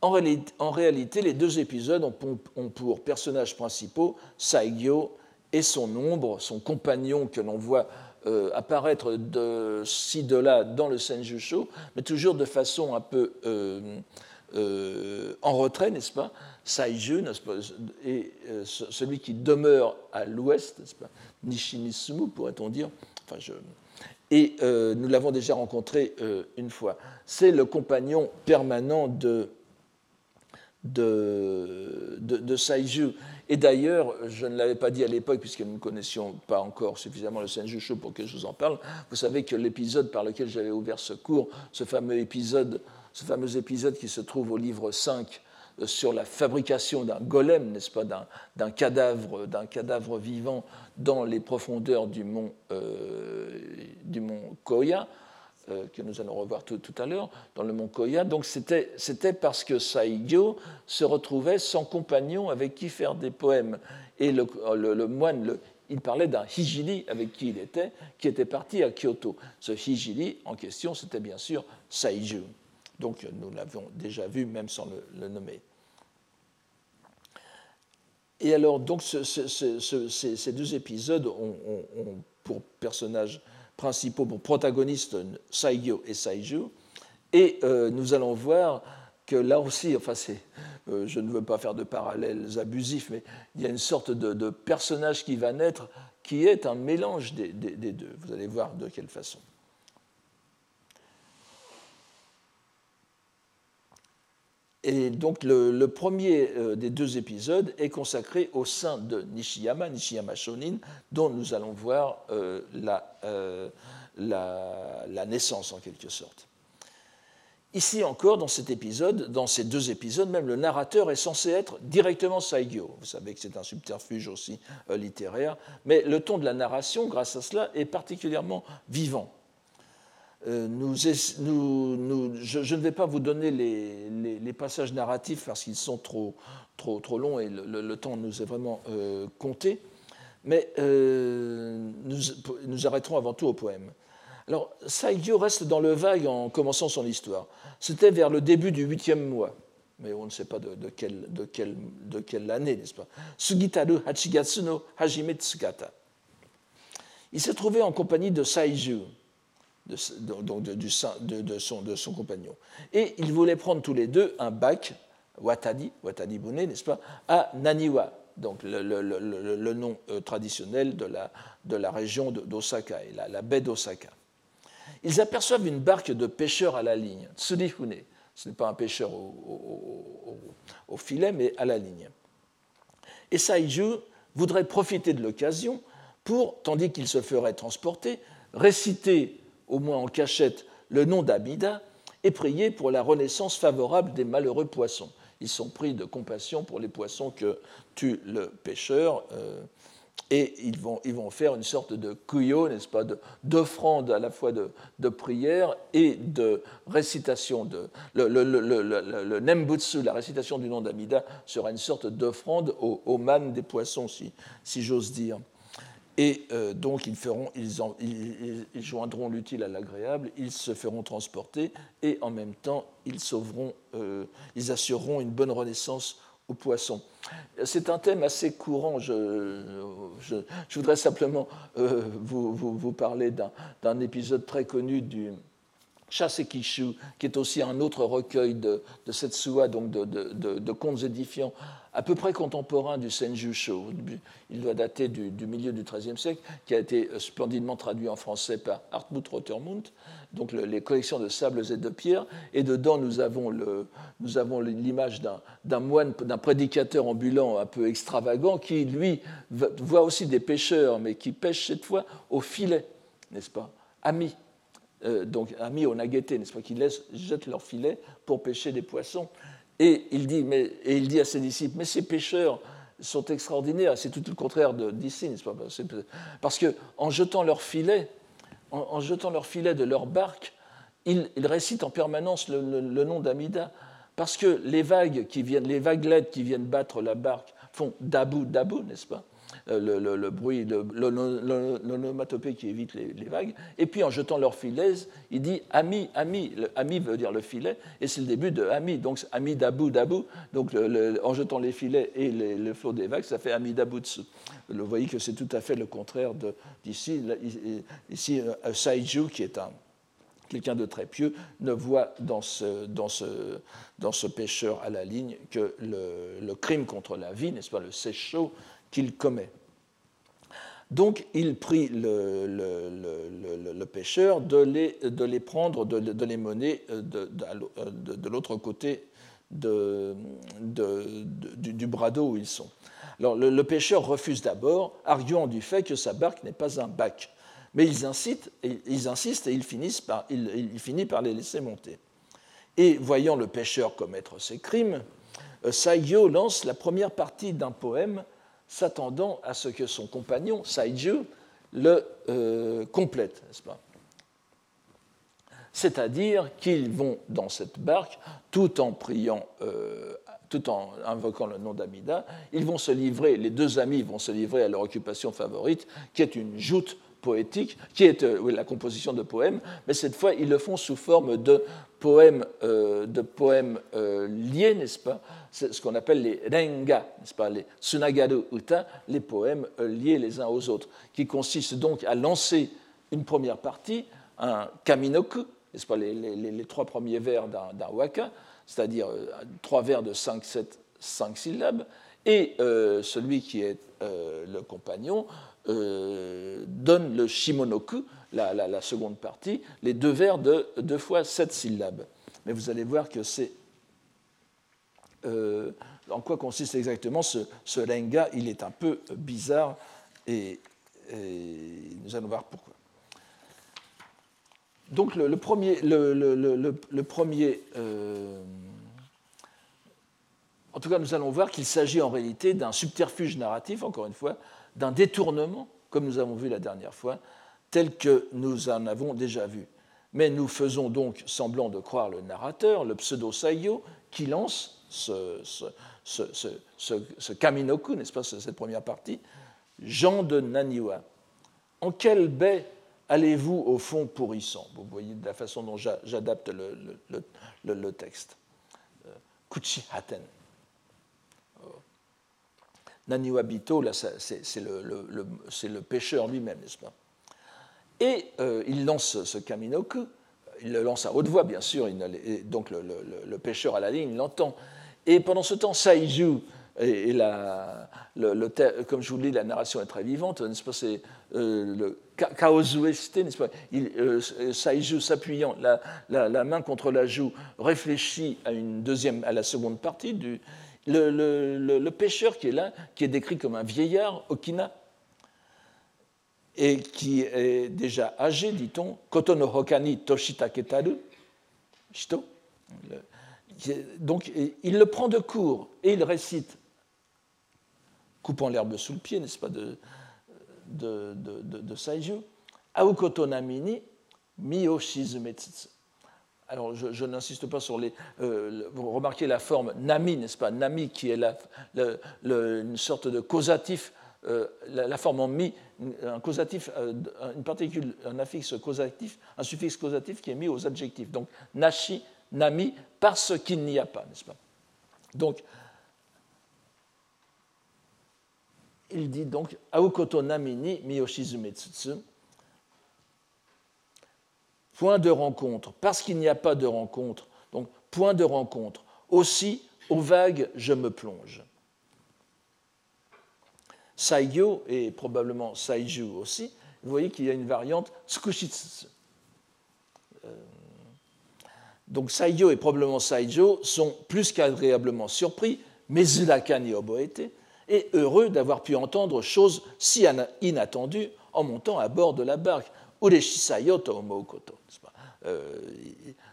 En réalité, les deux épisodes ont pour personnages principaux Saigyo et son ombre, son compagnon que l'on voit euh, apparaître de ci, de là dans le Senjusho, mais toujours de façon un peu, euh, en retrait, n'est-ce pas Saiju, pas Et celui qui demeure à l'ouest, n'est-ce pas Nishinisumu, pourrait-on dire. Enfin, je, et nous l'avons déjà rencontré une fois. C'est le compagnon permanent de, de, de, Saiju. Et d'ailleurs, je ne l'avais pas dit à l'époque, puisque nous ne connaissions pas encore suffisamment le Senjusho pour que je vous en parle. Vous savez que l'épisode par lequel j'avais ouvert ce cours, ce fameux épisode, ce fameux épisode qui se trouve au livre 5 euh, sur la fabrication d'un golem, n'est-ce pas, d'un cadavre, d'un cadavre vivant dans les profondeurs du mont, euh, du mont Koya, euh, que nous allons revoir tout, à l'heure, dans le mont Koya. Donc c'était parce que Saigyo se retrouvait sans compagnon avec qui faire des poèmes. Et le, moine, il parlait d'un hijili avec qui il était, qui était parti à Kyoto. Ce hijili en question, c'était bien sûr Saiju. Donc nous l'avions déjà vu, même sans le, nommer. Et alors, donc, ces, deux épisodes ont, ont pour personnages principaux pour protagonistes Saigyo et Saiju. Et euh, nous allons voir que là aussi, enfin, euh, je ne veux pas faire de parallèles abusifs, mais il y a une sorte de, personnage qui va naître qui est un mélange des, deux. Vous allez voir de quelle façon. Et donc le, premier euh, des deux épisodes est consacré au sein de Nishiyama, Nishiyama Shonin, dont nous allons voir euh, euh, la, la, naissance en quelque sorte. Ici encore, dans cet épisode, dans ces deux épisodes, même le narrateur est censé être directement Saigyo. Vous savez que c'est un subterfuge aussi littéraire, mais le ton de la narration, grâce à cela, est particulièrement vivant. Euh, nous, je, ne vais pas vous donner les, passages narratifs parce qu'ils sont trop, trop, trop, longs et le, temps nous est vraiment euh, compté, mais euh, nous, arrêterons avant tout au poème. Alors, Saigyo reste dans le vague en commençant son histoire. C'était vers le début du huitième mois, mais on ne sait pas de, quelle, de, quelle, de quelle année, n'est-ce pas? Sugitaru Hachigatsu no Hajime. Il s'est trouvé en compagnie de Saiju, de, de, son, compagnon. Et ils voulaient prendre tous les deux un bac, Watadi, Watadi Bune, n'est-ce pas, à Naniwa, donc le, nom euh, traditionnel de la, de région d'Osaka, la, la, baie d'Osaka. Ils aperçoivent une barque de pêcheurs à la ligne, Tsurihune. Ce n'est pas un pêcheur au, au, au, filet, mais à la ligne. Et Saiju voudrait profiter de l'occasion pour, tandis qu'il se ferait transporter, réciter au moins en cachette, le nom d'Amida et prier pour la renaissance favorable des malheureux poissons. Ils sont pris de compassion pour les poissons que tue le pêcheur. Euh, et ils vont, ils vont faire une sorte de kuyo, n'est-ce pas, d'offrande à la fois de, prière et de récitation. De, le, nembutsu, la récitation du nom d'Amida, sera une sorte d'offrande au, au man des poissons, si, si j'ose dire. Et euh, donc, ils, feront, ils, joindront l'utile à l'agréable, ils se feront transporter et en même temps, ils, sauveront, euh, ils assureront une bonne renaissance aux poissons. C'est un thème assez courant. Je, voudrais simplement euh, vous, parler d'un épisode très connu du, Shasekishu, qui est aussi un autre recueil de, de Setsuwa, donc de, de, de, contes édifiants, à peu près contemporain du Senjusho. Il doit dater du, milieu du XIIIe siècle, qui a été splendidement traduit en français par Hartmut Rottermund, donc les collections de sables et de pierres. Et dedans, nous avons l'image d'un moine, d'un prédicateur ambulant un peu extravagant, qui, lui, voit aussi des pêcheurs, mais qui pêchent cette fois au filet, n'est-ce pas? Amis euh, donc amis au nagete, n'est-ce pas, qui laissent, jettent leur filet pour pêcher des poissons. Et il dit, mais, et il dit à ses disciples, mais ces pêcheurs sont extraordinaires, c'est tout le contraire d'ici, n'est-ce pas Parce qu'en jetant leur filet, en, jetant leur filet de leur barque, ils, récitent en permanence le, nom d'Amida, parce que les vagues qui viennent, les vaguelettes qui viennent battre la barque font dabou, dabou, n'est-ce pas euh, le, bruit, l'onomatopée qui évite les, vagues. Et puis en jetant leur filet, il dit ami, ami. ami veut dire le filet, et c'est le début de ami. Donc ami dabou, dabou. Donc en jetant les filets et le flot des vagues, ça fait ami dabutsu. Vous voyez que c'est tout à fait le contraire d'ici. Ici, euh, Saiju, qui est un quelqu'un de très pieux, ne voit dans ce, pêcheur à la ligne que le, le crime contre la vie, n'est-ce pas, le séchaud qu'il commet. Donc il prit le, pêcheur de les, prendre, de, les mener euh, de, l'autre côté du, du, bras d'eau où ils sont. Alors le, pêcheur refuse d'abord, arguant du fait que sa barque n'est pas un bac. Mais ils, insistent et ils finissent par, il, il finit par les laisser monter. Et voyant le pêcheur commettre ses crimes, euh, Saigyo lance la première partie d'un poème s'attendant à ce que son compagnon, Saiju, le euh, complète, n'est-ce pas? C'est-à-dire qu'ils vont dans cette barque, tout en priant, euh, tout en invoquant le nom d'Amida, ils vont se livrer, les deux amis vont se livrer à leur occupation favorite, qui est une joute poétique, qui est euh, la composition de poèmes, mais cette fois, ils le font sous forme de poèmes, liés, n'est-ce pas? Ce qu'on appelle les renga, n'est-ce pas Les sunagaru uta, les poèmes liés les uns aux autres, qui consistent donc à lancer une première partie, un kaminoku, n'est-ce pas les, trois premiers vers d'un waka, c'est-à-dire trois vers de 5, 7, 5 syllabes, et celui qui est le compagnon euh, donne le shimonoku, la, seconde partie, les deux vers de deux fois sept syllabes. Mais vous allez voir que c'est. Euh, en quoi consiste exactement ce, lenga Il est un peu bizarre et, nous allons voir pourquoi. Donc le, premier, le, premier euh, en tout cas, nous allons voir qu'il s'agit en réalité d'un subterfuge narratif, encore une fois, d'un détournement, comme nous avons vu la dernière fois, tel que nous en avons déjà vu. Mais nous faisons donc semblant de croire le narrateur, le pseudo-sayo, qui lance ce, Kaminoku, n'est-ce pas, cette première partie, Jean de Naniwa. En quelle baie allez-vous au fond pourrissant? Vous voyez de la façon dont j'adapte le, texte. Euh, Kuchi Haten. Naniwabito, là, c'est le, le, pêcheur lui-même, n'est-ce pas? Et euh, il lance ce Kaminoku, il le lance à haute voix, bien sûr, donc le, pêcheur à la ligne l'entend. Et pendant ce temps, Saiju, et, la, comme je vous le dis, la narration est très vivante, n'est-ce pas? C'est euh, le n'est-ce pas? Il, euh, Saiju s'appuyant la, la, main contre la joue réfléchit à, une deuxième, à la seconde partie du, le, pêcheur qui est là, qui est décrit comme un vieillard, Okina, et qui est déjà âgé, dit-on, Koto Hokani Toshita Ketaru, Shito. Donc il le prend de court et il récite, coupant l'herbe sous le pied, n'est-ce pas, de, de, de, de, de Saiju, Aokoto Namini alors je, n'insiste pas sur les. Euh, vous remarquez la forme nami, n'est-ce pas Nami qui est la, une sorte de causatif, euh, la, forme en mi, un causatif, euh, une particule, un affixe causatif, un suffixe causatif qui est mis aux adjectifs. Donc nashi, nami, parce qu'il n'y a pas, n'est-ce pas? Donc il dit donc Aokoto namini miyoshizume tsutsu point de rencontre, parce qu'il n'y a pas de rencontre, donc point de rencontre. Aussi, aux vagues, je me plonge. Saigyo et probablement Saiju aussi, vous voyez qu'il y a une variante Tsukushitsu. Donc Saigyo et probablement Saijo sont plus qu'agréablement surpris, mais Zulakani Oboete, et heureux d'avoir pu entendre choses si inattendues en montant à bord de la barque. Euh,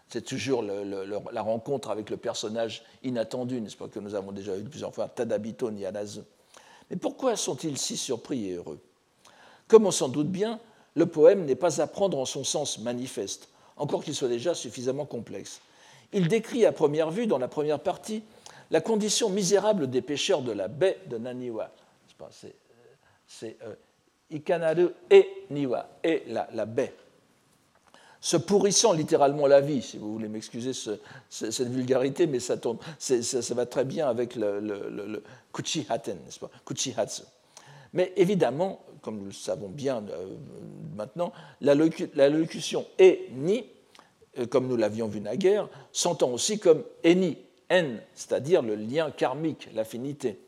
c'est toujours la rencontre avec le personnage inattendu, n'est-ce pas, que nous avons déjà vu plusieurs fois, Tadabito Nianazu. Mais pourquoi sont-ils si surpris et heureux? Comme on s'en doute bien, le poème n'est pas à prendre en son sens manifeste, encore qu'il soit déjà suffisamment complexe. Il décrit à première vue, dans la première partie, la condition misérable des pêcheurs de la baie de Naniwa. C'est euh, Ikanaru et Niwa, et la, baie. Se pourrissant littéralement la vie, si vous voulez m'excuser cette vulgarité, mais ça, tombe, ça, va très bien avec le, le, Kuchihaten, n'est-ce pas? Kuchihatsu. Mais évidemment, comme nous le savons bien euh, maintenant, la, locution et ni comme nous l'avions vu naguère, s'entend aussi comme eni, en, c'est-à-dire le lien karmique, l'affinité.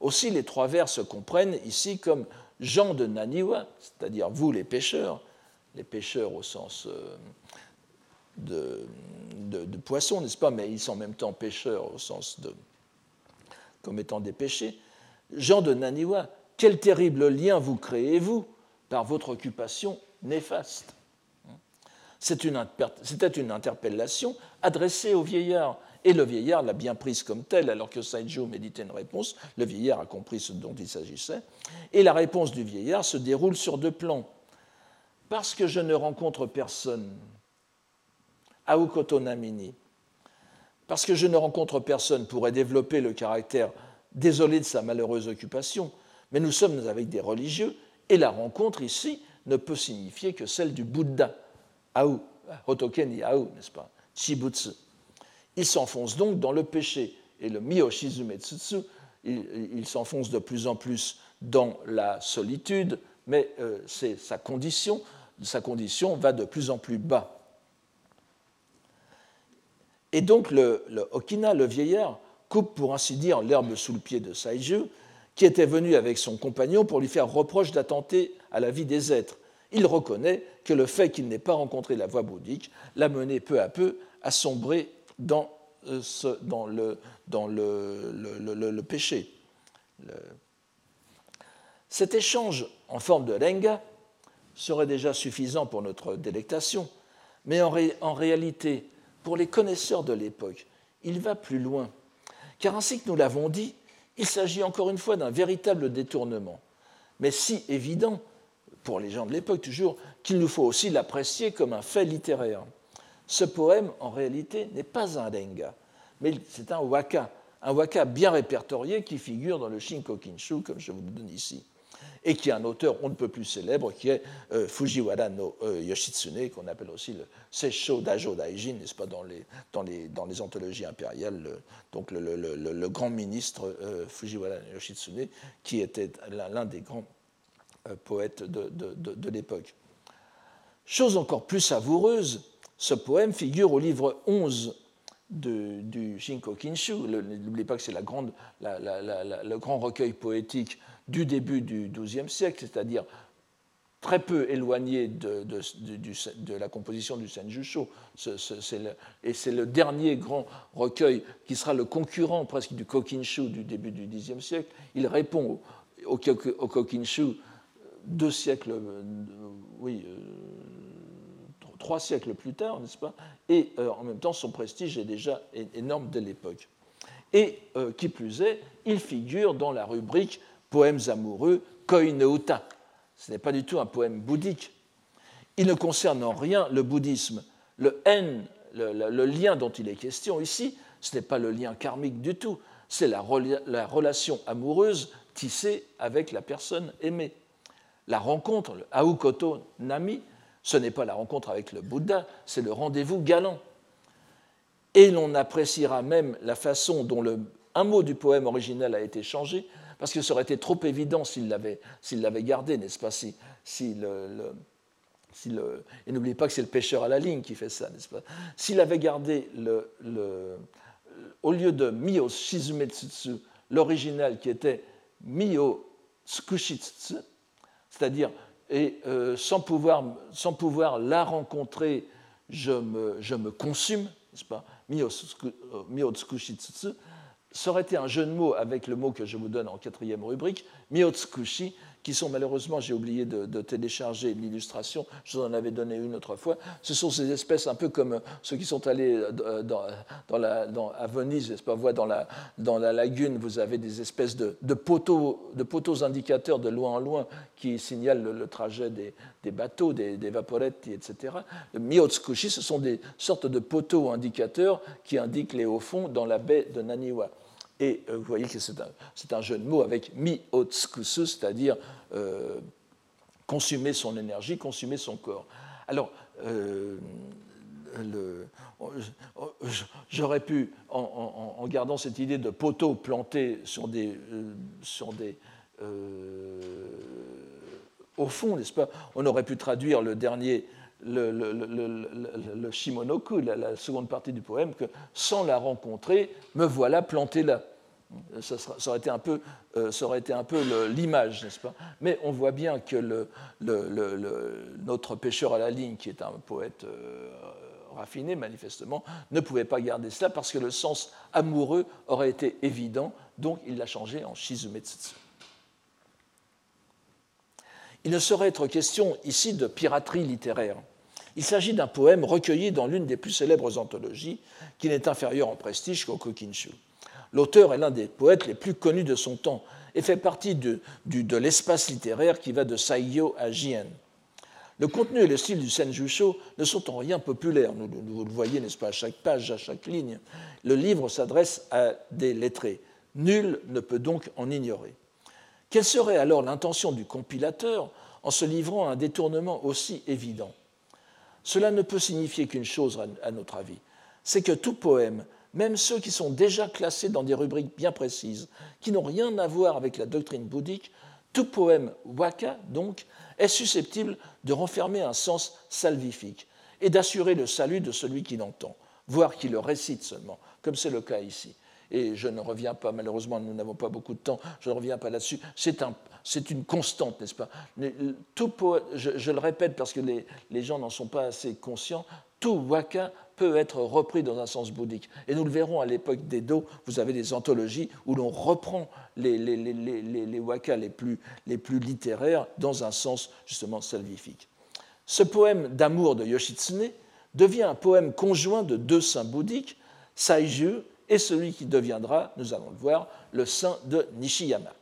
Aussi, les trois vers se comprennent ici comme gens de Naniwa, c'est-à-dire vous les pêcheurs, les pêcheurs au sens de, de, poissons, n'est-ce pas Mais ils sont en même temps pêcheurs au sens de. comme étant des péchés. Jean de Naniwa, quel terrible lien vous créez-vous par votre occupation néfaste C'était une, interpellation adressée au vieillard. Et le vieillard l'a bien prise comme telle, alors que Saijo méditait une réponse. Le vieillard a compris ce dont il s'agissait. Et la réponse du vieillard se déroule sur deux plans. Parce que je ne rencontre personne Namini. Parce que je ne rencontre personne pourrait développer le caractère désolé de sa malheureuse occupation, mais nous sommes avec des religieux, et la rencontre ici ne peut signifier que celle du Bouddha, Aou, Hotoken Aou, n'est-ce pas, Chibutsu. Il s'enfonce donc dans le péché, et le Miyoshizumetsu, il, il s'enfonce de plus en plus dans la solitude, mais euh, c'est sa condition, sa condition va de plus en plus bas. Et donc le, Okina, le vieillard, coupe pour ainsi dire l'herbe sous le pied de Saiju, qui était venu avec son compagnon pour lui faire reproche d'attenter à la vie des êtres. Il reconnaît que le fait qu'il n'ait pas rencontré la voie bouddhique l'a mené peu à peu à sombrer dans, euh, le, péché. Cet échange en forme de lenga serait déjà suffisant pour notre délectation, mais en réalité, pour les connaisseurs de l'époque, il va plus loin. Car ainsi que nous l'avons dit, il s'agit encore une fois d'un véritable détournement, mais si évident, pour les gens de l'époque toujours, qu'il nous faut aussi l'apprécier comme un fait littéraire. Ce poème, en réalité, n'est pas un lenga, mais c'est un waka, un waka bien répertorié qui figure dans le Shinko Kinshu, comme je vous le donne ici et qui est un auteur on ne peut plus célèbre, qui est euh, Fujiwara no euh, Yoshitsune, qu'on appelle aussi le Seisho Dajo Daijin, n'est-ce pas, dans les, dans, les, dans les anthologies impériales, donc le, le, le, grand ministre euh, Fujiwara no Yoshitsune, qui était l'un des grands poètes de, de, l'époque. Chose encore plus savoureuse, ce poème figure au livre 11 du Shinko Kinshu. N'oubliez pas que c'est la grande, le grand recueil poétique du début du XIIe siècle, c'est-à-dire très peu éloigné de, la composition du Senjusho. et c'est le dernier grand recueil qui sera le concurrent presque du Kokinshu du début du Xe siècle. Il répond au, au, Kokinshu deux siècles, euh, oui, euh, trois siècles plus tard, n'est-ce pas? Et euh, en même temps, son prestige est déjà énorme dès l'époque. Et qui plus est, il figure dans la rubrique poèmes amoureux, Koineuta. Ce n'est pas du tout un poème bouddhique. Il ne concerne en rien le bouddhisme. Le N, le, lien dont il est question ici, ce n'est pas le lien karmique du tout, c'est la, la, relation amoureuse tissée avec la personne aimée. La rencontre, le Aokoto Nami, ce n'est pas la rencontre avec le Bouddha, c'est le rendez-vous galant. Et l'on appréciera même la façon dont un mot du poème original a été changé parce que ça aurait été trop évident s'il l'avait, gardé, n'est-ce pas si, le, Et n'oubliez pas que c'est le pêcheur à la ligne qui fait ça, n'est-ce pas. S'il avait gardé le, au lieu de Mio Shizumetsutsu, l'original qui était Mio Tsukushitsutsu, c'est-à-dire et euh, sans, pouvoir, sans pouvoir la rencontrer, je me, je me consume, n'est-ce pas Mio, euh, Mio Tsukushitsutsu, ça aurait été un jeu de mots avec le mot que je vous donne en quatrième rubrique, Miyotsukushi, qui sont malheureusement, j'ai oublié de, télécharger l'illustration, je vous en avais donné une autre fois. Ce sont ces espèces un peu comme ceux qui sont allés euh, à Venise, n'est-ce pas, dans la, dans la lagune, vous avez des espèces de, poteaux, de poteaux indicateurs de loin en loin qui signalent le, trajet des, bateaux, des, des, vaporetti, etc. Le Miyotsukushi, ce sont des sortes de poteaux indicateurs qui indiquent les hauts fonds dans la baie de Naniwa. Et euh, vous voyez que c'est un, jeu de avec mi-otsukusu, c'est-à-dire euh, consumer son énergie, consumer son corps. Alors, euh, j'aurais pu, en, gardant cette idée de poteau planté sur des, sur des au fond, n'est-ce pas On aurait pu traduire le dernier, le, Shimonoku, la, seconde partie du poème, que sans la rencontrer, me voilà planté là. Ça, aurait été un peu, euh, ça aurait été un peu l'image, n'est-ce pas? Mais on voit bien que notre pêcheur à la ligne, qui est un poète euh, raffiné manifestement, ne pouvait pas garder cela parce que le sens amoureux aurait été évident, donc il l'a changé en Shizumetsutsu. Il ne saurait être question ici de piraterie littéraire. Il s'agit d'un poème recueilli dans l'une des plus célèbres anthologies, qui n'est inférieure en prestige qu'au Kokinshu. L'auteur est l'un des poètes les plus connus de son temps et fait partie de, l'espace littéraire qui va de Saigyo à Jien. Le contenu et le style du Senjusho ne sont en rien populaires, vous le voyez, n'est-ce pas, à chaque page, à chaque ligne. Le livre s'adresse à des lettrés. Nul ne peut donc en ignorer. Quelle serait alors l'intention du compilateur en se livrant à un détournement aussi évident? Cela ne peut signifier qu'une chose, à notre avis, c'est que tout poème, même ceux qui sont déjà classés dans des rubriques bien précises, qui n'ont rien à voir avec la doctrine bouddhique, tout poème waka, donc, est susceptible de renfermer un sens salvifique et d'assurer le salut de celui qui l'entend, voire qui le récite seulement, comme c'est le cas ici. Et je ne reviens pas, malheureusement, nous n'avons pas beaucoup de temps, je ne reviens pas là-dessus, c'est un, une constante, n'est-ce pas? Tout je, le répète parce que les, les gens n'en sont pas assez conscients, tout waka peut être repris dans un sens bouddhique. Et nous le verrons à l'époque d'Edo, vous avez des anthologies où l'on reprend les, les, les, les, wakas les plus, les plus littéraires dans un sens justement salvifique. Ce poème d'amour de Yoshitsune devient un poème conjoint de deux saints bouddhiques, Saiju et celui qui deviendra, nous allons le voir, le saint de Nishiyama,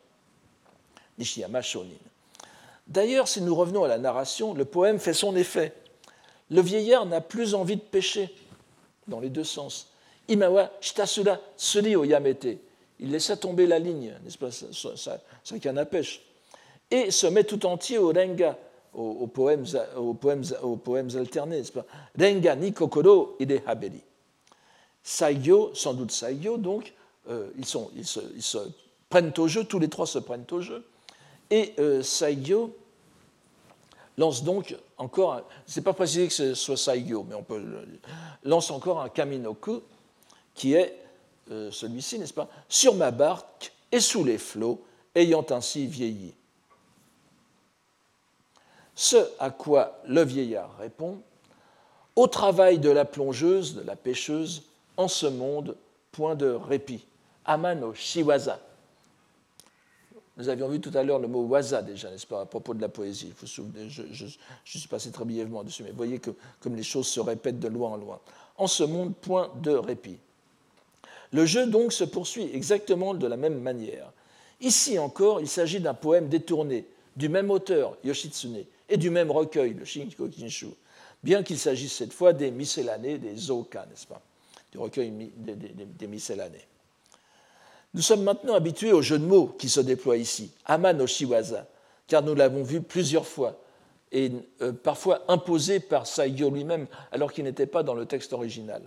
Nishiyama Shonin. D'ailleurs, si nous revenons à la narration, le poème fait son effet. Le vieillard n'a plus envie de pêcher, dans les deux sens. Imawa suri o yamete. Il laissa tomber la ligne, n'est-ce pas, sa, canne à pêche, et se met tout entier au renga, aux poèmes alternés, n'est-ce pas Renga ni kokoro ide haberi. Saigyo, sans doute Saigyo, donc, euh, ils, se, prennent au jeu, tous les trois se prennent au jeu, et euh, Saigyo lance donc encore, c'est pas précisé que ce soit Saigyo, mais on peut lance encore un Kaminoku qui est euh, celui-ci, n'est-ce pas Sur ma barque et sous les flots, ayant ainsi vieilli. Ce à quoi le vieillard répond Au travail de la plongeuse, de la pêcheuse, en ce monde, point de répit. Amano Shiwaza. Nous avions vu tout à l'heure le mot waza déjà, n'est-ce pas, à propos de la poésie. Vous vous souvenez, je, suis passé très brièvement dessus, mais voyez que comme les choses se répètent de loin en loin. En ce monde, point de répit. Le jeu donc se poursuit exactement de la même manière. Ici encore, il s'agit d'un poème détourné du même auteur, Yoshitsune, et du même recueil, le Shinko Kinshu, bien qu'il s'agisse cette fois des miscellanées, des zoka, n'est-ce pas du recueil des, des, miscellanées. Nous sommes maintenant habitués au jeu de mots qui se déploie ici, Aman Oshiwaza, car nous l'avons vu plusieurs fois, et euh, parfois imposé par Saigyo lui-même, alors qu'il n'était pas dans le texte original.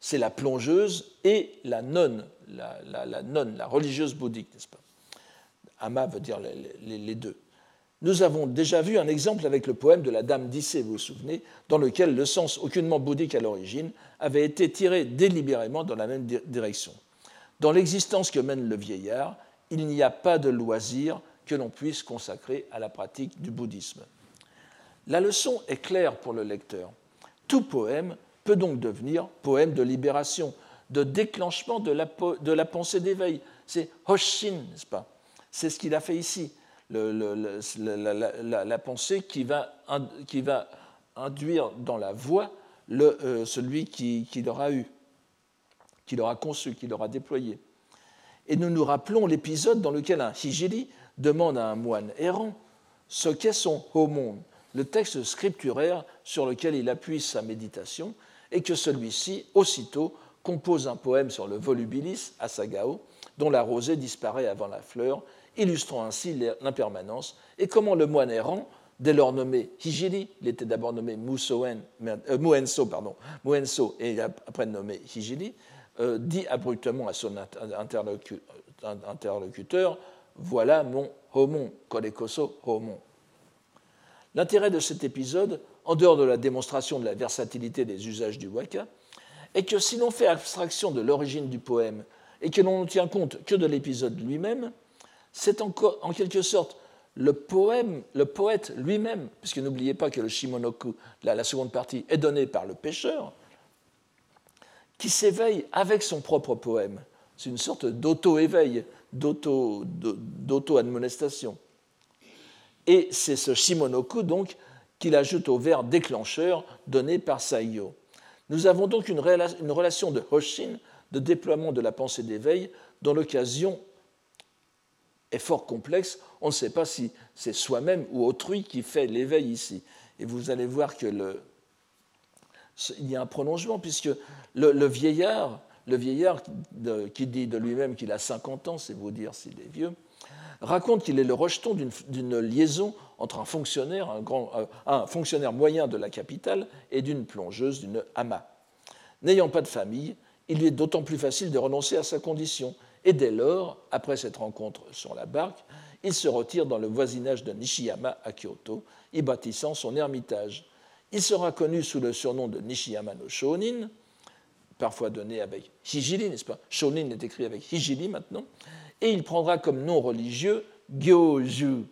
C'est la plongeuse et la nonne, la, nonne, la religieuse bouddhique, n'est-ce pas? Ama veut dire les deux. Nous avons déjà vu un exemple avec le poème de la Dame d'Issée, vous vous souvenez, dans lequel le sens aucunement bouddhique à l'origine avait été tiré délibérément dans la même direction. Dans l'existence que mène le vieillard, il n'y a pas de loisir que l'on puisse consacrer à la pratique du bouddhisme. La leçon est claire pour le lecteur. Tout poème peut donc devenir poème de libération, de déclenchement de la, pensée d'éveil. C'est Hoshin, n'est-ce pas? C'est ce qu'il a fait ici la, pensée qui va, induire dans la voix le, euh, celui qui, qui l'aura eu, qui l'aura conçu, qui l'aura déployé. Et nous nous rappelons l'épisode dans lequel un hijiri demande à un moine errant ce qu'est son homon, le texte scripturaire sur lequel il appuie sa méditation, et que celui-ci, aussitôt, compose un poème sur le volubilis, Asagao, dont la rosée disparaît avant la fleur illustrant ainsi l'impermanence et comment le moine errant, dès lors nommé Hijiri, il était d'abord nommé euh, Muenso, pardon, Muenso et après nommé Hijiri, euh, dit abruptement à son interlocuteur Voilà mon homon, korekoso homon. L'intérêt de cet épisode, en dehors de la démonstration de la versatilité des usages du waka, est que si l'on fait abstraction de l'origine du poème et que l'on ne tient compte que de l'épisode lui-même, c'est en quelque sorte le, poème, le poète lui-même, puisque n'oubliez pas que le Shimonoku, la, seconde partie, est donné par le pêcheur, qui s'éveille avec son propre poème. C'est une sorte d'auto-éveil, d'auto-admonestation. Et c'est ce Shimonoku, donc, qu'il ajoute au vers déclencheur donné par Saiyo. Nous avons donc une, relation de Hoshin, de déploiement de la pensée d'éveil, dont l'occasion est fort complexe. On ne sait pas si c'est soi-même ou autrui qui fait l'éveil ici. Et vous allez voir que le, il y a un prolongement, puisque le, vieillard, le vieillard qui dit de lui-même qu'il a 50 ans, c'est vous dire s'il est vieux, raconte qu'il est le rejeton d'une liaison entre euh, un fonctionnaire moyen de la capitale et d'une plongeuse, d'une hama. N'ayant pas de famille, il lui est d'autant plus facile de renoncer à sa condition. Et dès lors, après cette rencontre sur la barque, il se retire dans le voisinage de Nishiyama à Kyoto, y bâtissant son ermitage. Il sera connu sous le surnom de Nishiyama no Shonin, parfois donné avec Hijiri, n'est-ce pas? Shonin est écrit avec Hijiri maintenant, et il prendra comme nom religieux Gyoju.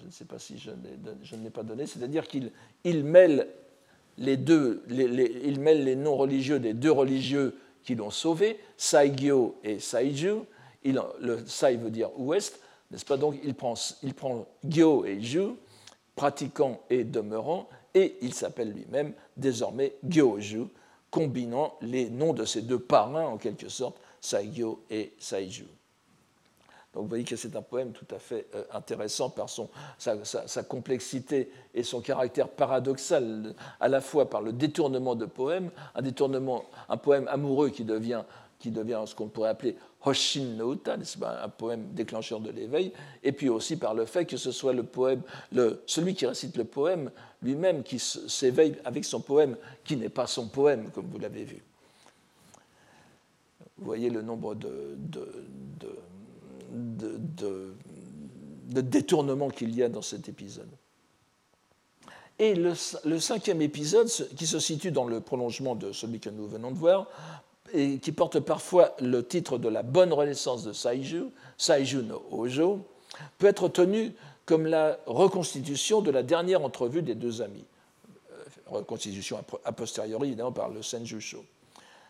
Je ne sais pas si je, ne l'ai pas donné, c'est-à-dire qu'il il mêle les deux, il mêle les noms religieux des deux religieux qui l'ont sauvé, Saigyo et Saiju. Il, le Sai veut dire ouest, n'est-ce pas? Donc il prend, il prend Gyo et Ju, pratiquant et demeurant, et il s'appelle lui-même désormais Gyoju, combinant les noms de ces deux parrains en quelque sorte, Saigyo et Saiju. Donc vous voyez que c'est un poème tout à fait euh, intéressant par son, sa, complexité et son caractère paradoxal, à la fois par le détournement de poème, un détournement, un poème amoureux qui devient, qui devient ce qu'on pourrait appeler Hoshin no Uta, un poème déclencheur de l'éveil, et puis aussi par le fait que ce soit le poème, celui qui récite le poème lui-même qui s'éveille avec son poème, qui n'est pas son poème, comme vous l'avez vu. Vous voyez le nombre de, détournements qu'il y a dans cet épisode. Et le, cinquième épisode, qui se situe dans le prolongement de celui que nous venons de voir, et qui porte parfois le titre de la bonne renaissance de Saiju, Saiju no Ojo, peut être tenu comme la reconstitution de la dernière entrevue des deux amis. Euh, reconstitution a posteriori, évidemment, par le Senjusho.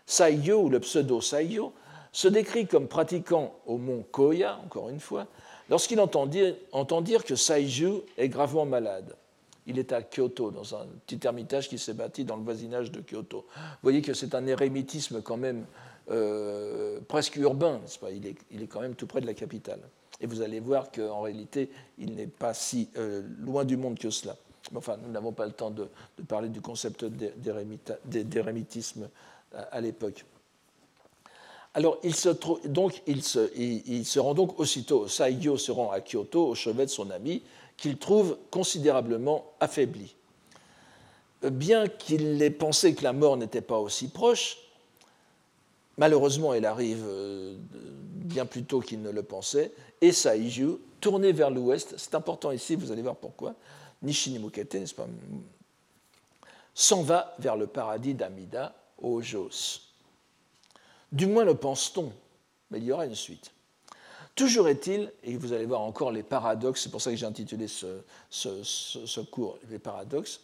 Saiyo, ou le pseudo Saiyo, se décrit comme pratiquant au mont Koya, encore une fois, lorsqu'il entend entend dire que Saiju est gravement malade. Il est à Kyoto, dans un petit ermitage qui s'est bâti dans le voisinage de Kyoto. Vous voyez que c'est un érémitisme quand même euh, presque urbain, pas? Il est, il est, quand même tout près de la capitale. Et vous allez voir qu'en réalité, il n'est pas si euh, loin du monde que cela. Enfin, nous n'avons pas le temps de, parler du concept d'érémitisme à l'époque. Alors, il se, donc, il se, rend donc aussitôt, Saigyo se rend à Kyoto au chevet de son ami, qu'il trouve considérablement affaibli. Bien qu'il ait pensé que la mort n'était pas aussi proche, malheureusement, elle arrive euh, bien plus tôt qu'il ne le pensait, et Saigyo, tourné vers l'ouest, c'est important ici, vous allez voir pourquoi, Nishinimukete, n'est-ce pas, s'en va vers le paradis d'Amida, au Jos. Du moins le pense-t-on, mais il y aura une suite. Toujours est-il, et vous allez voir encore les paradoxes, c'est pour ça que j'ai intitulé ce, cours Les paradoxes,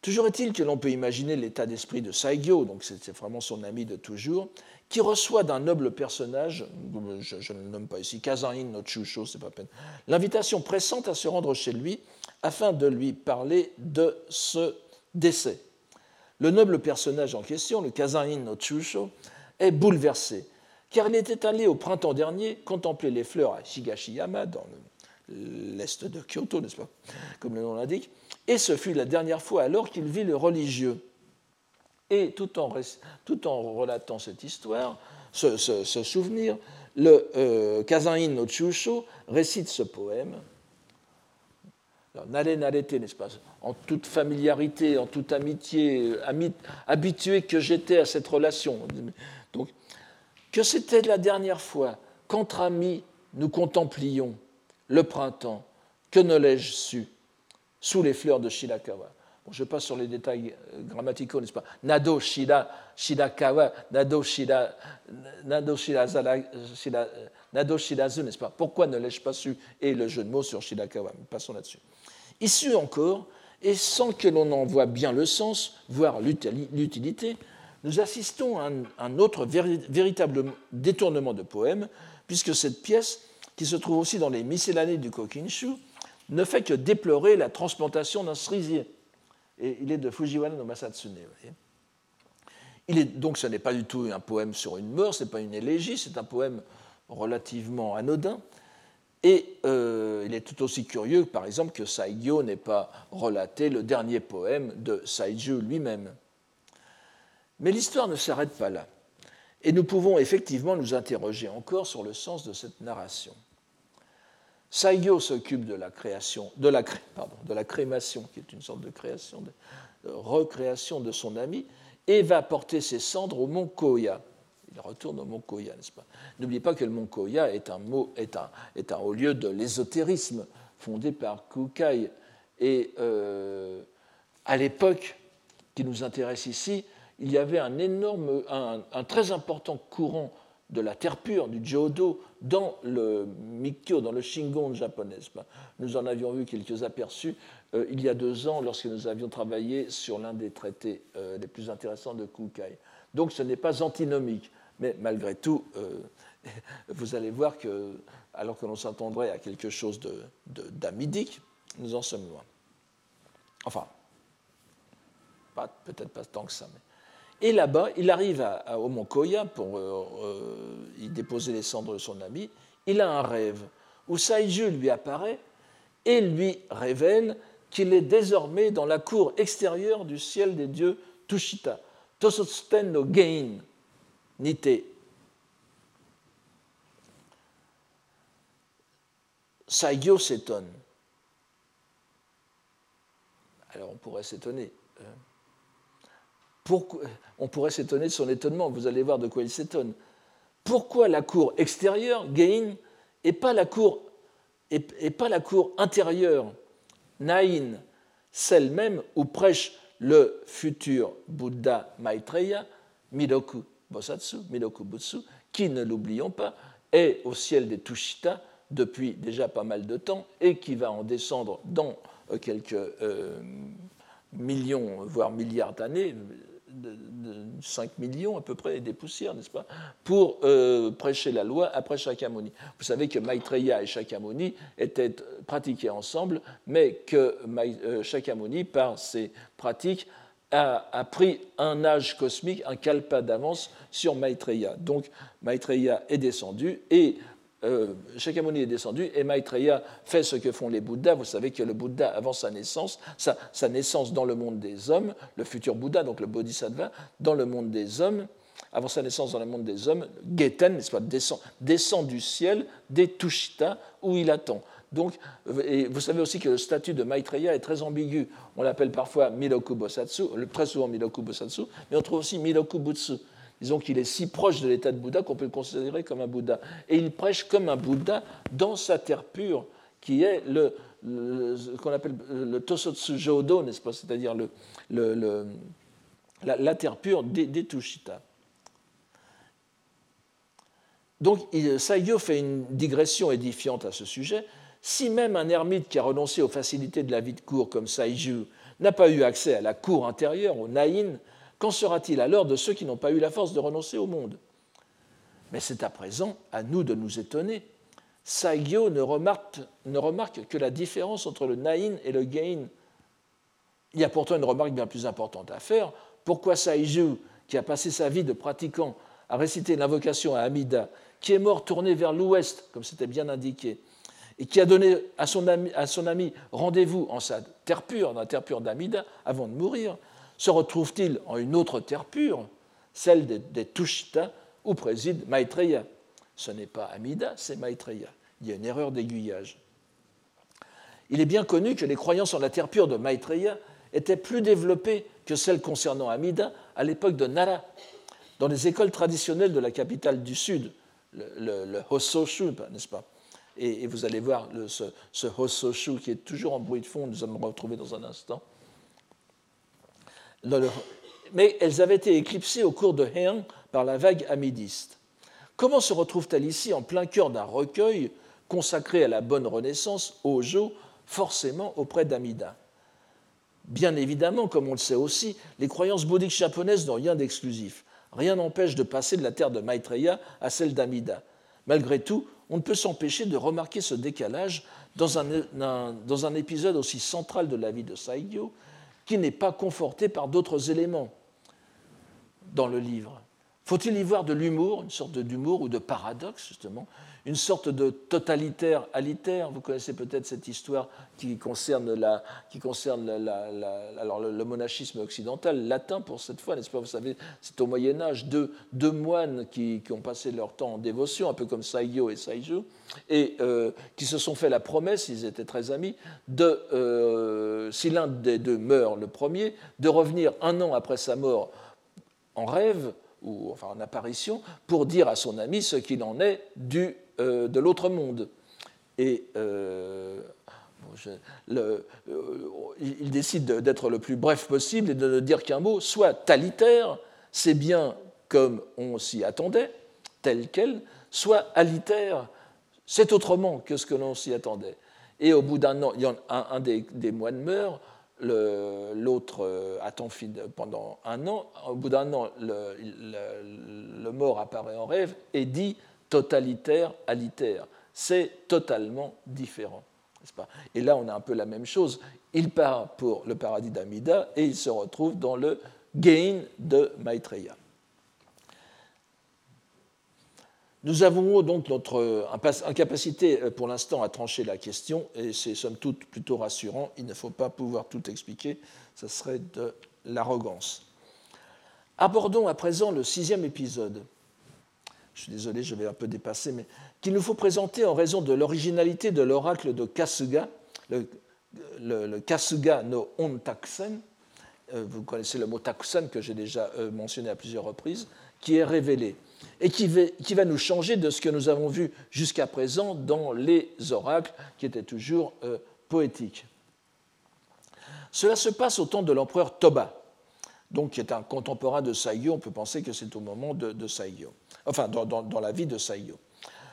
toujours est-il que l'on peut imaginer l'état d'esprit de Saigyo, donc c'est vraiment son ami de toujours, qui reçoit d'un noble personnage, je, ne le nomme pas ici, Kazain no Chusho, c'est pas peine, l'invitation pressante à se rendre chez lui afin de lui parler de ce décès. Le noble personnage en question, le Kazain no Chusho, est bouleversé, car il était allé au printemps dernier contempler les fleurs à Shigashiyama, dans l'est de Kyoto, n'est-ce pas, comme le nom l'indique, et ce fut la dernière fois alors qu'il vit le religieux. Et tout en, relatant cette histoire, ce, souvenir, le euh, no Chusho récite ce poème. Alors, nare narete, n'est-ce pas En toute familiarité, en toute amitié, habitué que j'étais à cette relation. Donc, que c'était la dernière fois qu'entre amis nous contemplions le printemps, que ne l'ai-je su sous les fleurs de Shirakawa. je passe sur les détails euh, grammaticaux, n'est-ce pas? Nado Shira, Shirakawa, Nado Shira, Nado Nado Shirazu, n'est-ce pas? Pourquoi ne l'ai-je pas su? Et le jeu de mots sur Shirakawa. Passons là-dessus. Issu encore, et sans que l'on en voie bien le sens, voire l'utilité, nous assistons à un, autre véritable détournement de poème, puisque cette pièce, qui se trouve aussi dans les miscellanées du Kokinshu, ne fait que déplorer la transplantation d'un cerisier. Et il est de Fujiwara no Masatsune. Donc ce n'est pas du tout un poème sur une mort, ce n'est pas une élégie, c'est un poème relativement anodin, et euh, il est tout aussi curieux, par exemple, que Saigyo n'ait pas relaté le dernier poème de Saiju lui-même. Mais l'histoire ne s'arrête pas là. Et nous pouvons effectivement nous interroger encore sur le sens de cette narration. Saigyo s'occupe de la création, de la, pardon, de la crémation, qui est une sorte de création, de recréation de son ami, et va porter ses cendres au mont Koya. Il retourne au mont Koya, n'est-ce pas? N'oubliez pas que le mont Koya est un, haut lieu de l'ésotérisme fondé par Kukai. Et euh, à l'époque qui nous intéresse ici, il y avait un très important courant de la terre pure, du Jodo, dans le Mikkyo, dans le Shingon japonais. Nous en avions vu quelques aperçus euh, il y a deux ans lorsque nous avions travaillé sur l'un des traités euh, les plus intéressants de Kukai. Donc ce n'est pas antinomique. Mais malgré tout, euh, vous allez voir que, alors que l'on s'attendrait à quelque chose d'amidique, de, nous en sommes loin. Enfin, peut-être pas tant que ça. Et là-bas, il arrive à, au Mont Koya pour euh, euh, y déposer les cendres de son ami. Il a un rêve où Saiju lui apparaît et lui révèle qu'il est désormais dans la cour extérieure du ciel des dieux Tushita, Tosotsten no Gein. Saigyo s'étonne. Alors on pourrait s'étonner. On pourrait s'étonner de son étonnement, vous allez voir de quoi il s'étonne. Pourquoi la cour extérieure, Gein, et pas la cour, intérieure, Nain, celle même où prêche le futur Bouddha Maitreya, Midoku Bosatsu, Minoku Butsu, qui, ne l'oublions pas, est au ciel des Tushita depuis déjà pas mal de temps et qui va en descendre dans euh, quelques euh, millions, voire milliards d'années, 5 millions à peu près des poussières, n'est-ce pas, pour euh, prêcher la loi après Shakyamuni. Vous savez que Maitreya et Shakyamuni étaient pratiqués ensemble, mais que Shakyamuni, par ses pratiques, a, pris un âge cosmique, un kalpa d'avance sur Maitreya. Donc Maitreya est descendu et euh, Shakyamuni est descendu et Maitreya fait ce que font les Bouddhas. Vous savez que le Bouddha, avant sa naissance, sa, naissance dans le monde des hommes, le futur Bouddha, donc le Bodhisattva, dans le monde des hommes, avant sa naissance dans le monde des hommes, Geten, descend, descend du ciel des Tushita où il attend. Donc, vous savez aussi que le statut de Maitreya est très ambigu. On l'appelle parfois Miloku Bosatsu, très souvent Miloku Bosatsu, mais on trouve aussi Miloku Butsu. Disons qu'il est si proche de l'état de Bouddha qu'on peut le considérer comme un Bouddha. Et il prêche comme un Bouddha dans sa terre pure, qui est le, qu'on appelle le Tosotsu Jodo, n'est-ce pas? C'est-à-dire la, terre pure des, Tushita. Donc, Saigyo fait une digression édifiante à ce sujet si même un ermite qui a renoncé aux facilités de la vie de cour comme Saiju n'a pas eu accès à la cour intérieure, au Naïn, qu'en sera-t-il alors de ceux qui n'ont pas eu la force de renoncer au monde? Mais c'est à présent à nous de nous étonner. Saigyo ne remarque, ne remarque que la différence entre le Naïn et le Gain. Il y a pourtant une remarque bien plus importante à faire. Pourquoi Saiju, qui a passé sa vie de pratiquant à réciter l'invocation à Amida, qui est mort tourné vers l'ouest, comme c'était bien indiqué, et qui a donné à son ami, ami rendez-vous en sa terre pure, dans la terre pure d'Amida, avant de mourir, se retrouve-t-il en une autre terre pure, celle des, des Tushita, où préside Maitreya? Ce n'est pas Amida, c'est Maitreya. Il y a une erreur d'aiguillage. Il est bien connu que les croyances en la terre pure de Maitreya étaient plus développées que celles concernant Amida à l'époque de Nara, dans les écoles traditionnelles de la capitale du Sud, le, le, Hososhu, n'est-ce pas? Et, vous allez voir ce, ce Hososhu qui est toujours en bruit de fond, nous allons le retrouver dans un instant. Mais elles avaient été éclipsées au cours de Heian par la vague amidiste. Comment se retrouve-t-elle ici en plein cœur d'un recueil consacré à la bonne renaissance, Ojo, forcément auprès d'Amida? Bien évidemment, comme on le sait aussi, les croyances bouddhiques japonaises n'ont rien d'exclusif. Rien n'empêche de passer de la terre de Maitreya à celle d'Amida. Malgré tout, on ne peut s'empêcher de remarquer ce décalage dans un, dans un, épisode aussi central de la vie de Saigyo, qui n'est pas conforté par d'autres éléments dans le livre. Faut-il y voir de l'humour, une sorte d'humour ou de paradoxe, justement, une sorte de totalitaire alitaire. Vous connaissez peut-être cette histoire qui concerne, la, qui concerne le, monachisme occidental, latin pour cette fois, n'est-ce pas? Vous savez, c'est au Moyen-Âge, deux, deux, moines qui, qui, ont passé leur temps en dévotion, un peu comme Saiyo et Saijo, et euh, qui se sont fait la promesse, ils étaient très amis, de, euh, si l'un des deux meurt le premier, de revenir un an après sa mort en rêve ou enfin en apparition, pour dire à son ami ce qu'il en est du, euh, de l'autre monde. Et euh, euh, il décide d'être le plus bref possible et de ne dire qu'un mot, soit talitaire, c'est bien comme on s'y attendait, tel quel, soit alitaire, c'est autrement que ce que l'on s'y attendait. Et au bout d'un an, il y a un, des, des moines meurt, l'autre attend pendant un an. Au bout d'un an, le, mort apparaît en rêve et dit totalitaire, alitaire. C'est totalement différent. Pas? Et là, on a un peu la même chose. Il part pour le paradis d'Amida et il se retrouve dans le gain de Maitreya. Nous avons donc notre incapacité euh, pour l'instant à trancher la question, et c'est somme toute plutôt rassurant. Il ne faut pas pouvoir tout expliquer, ce serait de l'arrogance. Abordons à présent le sixième épisode. Je suis désolé, je vais un peu dépasser, mais qu'il nous faut présenter en raison de l'originalité de l'oracle de Kasuga, le, Kasuga no Ontaksen. Euh, vous connaissez le mot Takusen que j'ai déjà euh, mentionné à plusieurs reprises, qui est révélé et qui va, nous changer de ce que nous avons vu jusqu'à présent dans les oracles, qui étaient toujours euh, poétiques. Cela se passe au temps de l'empereur Toba, donc qui est un contemporain de Saigyo. On peut penser que c'est au moment de, de enfin dans, la vie de Saigyo.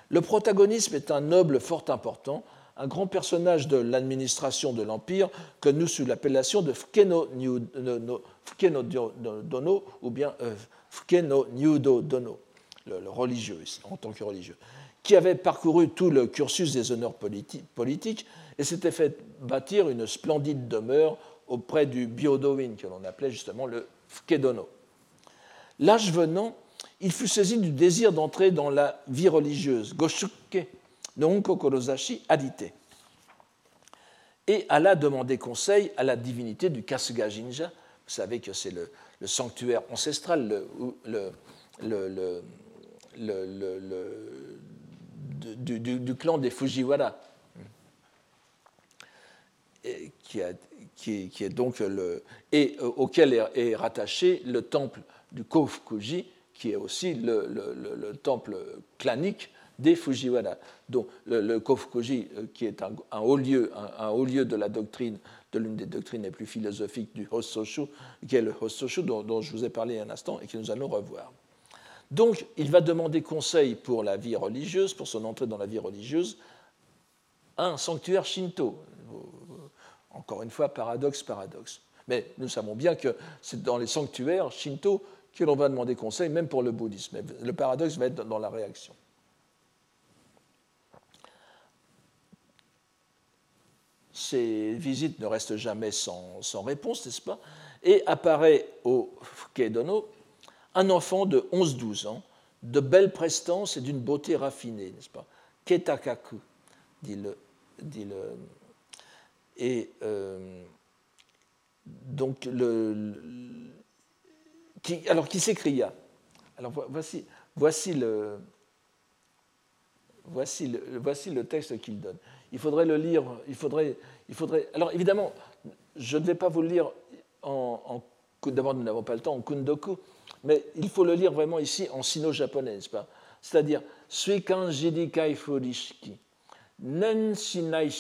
Le protagonisme est un noble fort important, un grand personnage de l'administration de l'Empire, connu sous l'appellation de Fukeno, Dono ou bien euh, Fukeno Nyudo Dono le, religieux, en tant que religieux, qui avait parcouru tout le cursus des honneurs politiques et s'était fait bâtir une splendide demeure auprès du Biodowin, que l'on appelait justement le Fkedono. L'âge venant, il fut saisi du désir d'entrer dans la vie religieuse, Goshuke no Korozashi Adite, et alla demander conseil à la divinité du Kasuga Jinja. Vous savez que c'est le, sanctuaire ancestral, du, clan des Fujiwara, et qui, est donc et euh, auquel est, rattaché le temple du Kofukuji, qui est aussi le, temple clanique des Fujiwara. Donc le, Kofukuji, euh, qui est un, haut lieu, un, haut lieu de la doctrine, de l'une des doctrines les plus philosophiques du Hososhu, qui est le Hososhu dont, dont je vous ai parlé un instant et que nous allons revoir. Donc, il va demander conseil pour la vie religieuse, pour son entrée dans la vie religieuse, un sanctuaire shinto. Encore une fois, paradoxe, paradoxe. Mais nous savons bien que c'est dans les sanctuaires shinto que l'on va demander conseil, même pour le bouddhisme. Le paradoxe va être dans la réaction. Ces visites ne restent jamais sans, sans réponse, n'est-ce pas? Et apparaît au Fukedono un enfant de 11-12 ans, de belle prestance et d'une beauté raffinée, n'est-ce pas? Ketakaku, dit le. Dit le et euh, donc, le, alors, qui s'écria Alors, voici, voici, le, voici, le, voici le texte qu'il donne. Il faudrait le lire, il faudrait, il faudrait. Alors, évidemment, je ne vais pas vous le lire en. en D'abord, nous n'avons pas le temps, en kundoku, mais il faut le lire vraiment ici en sino-japonais, pas? C'est-à-dire Suikan Jidikai Furishiki. Nen shinai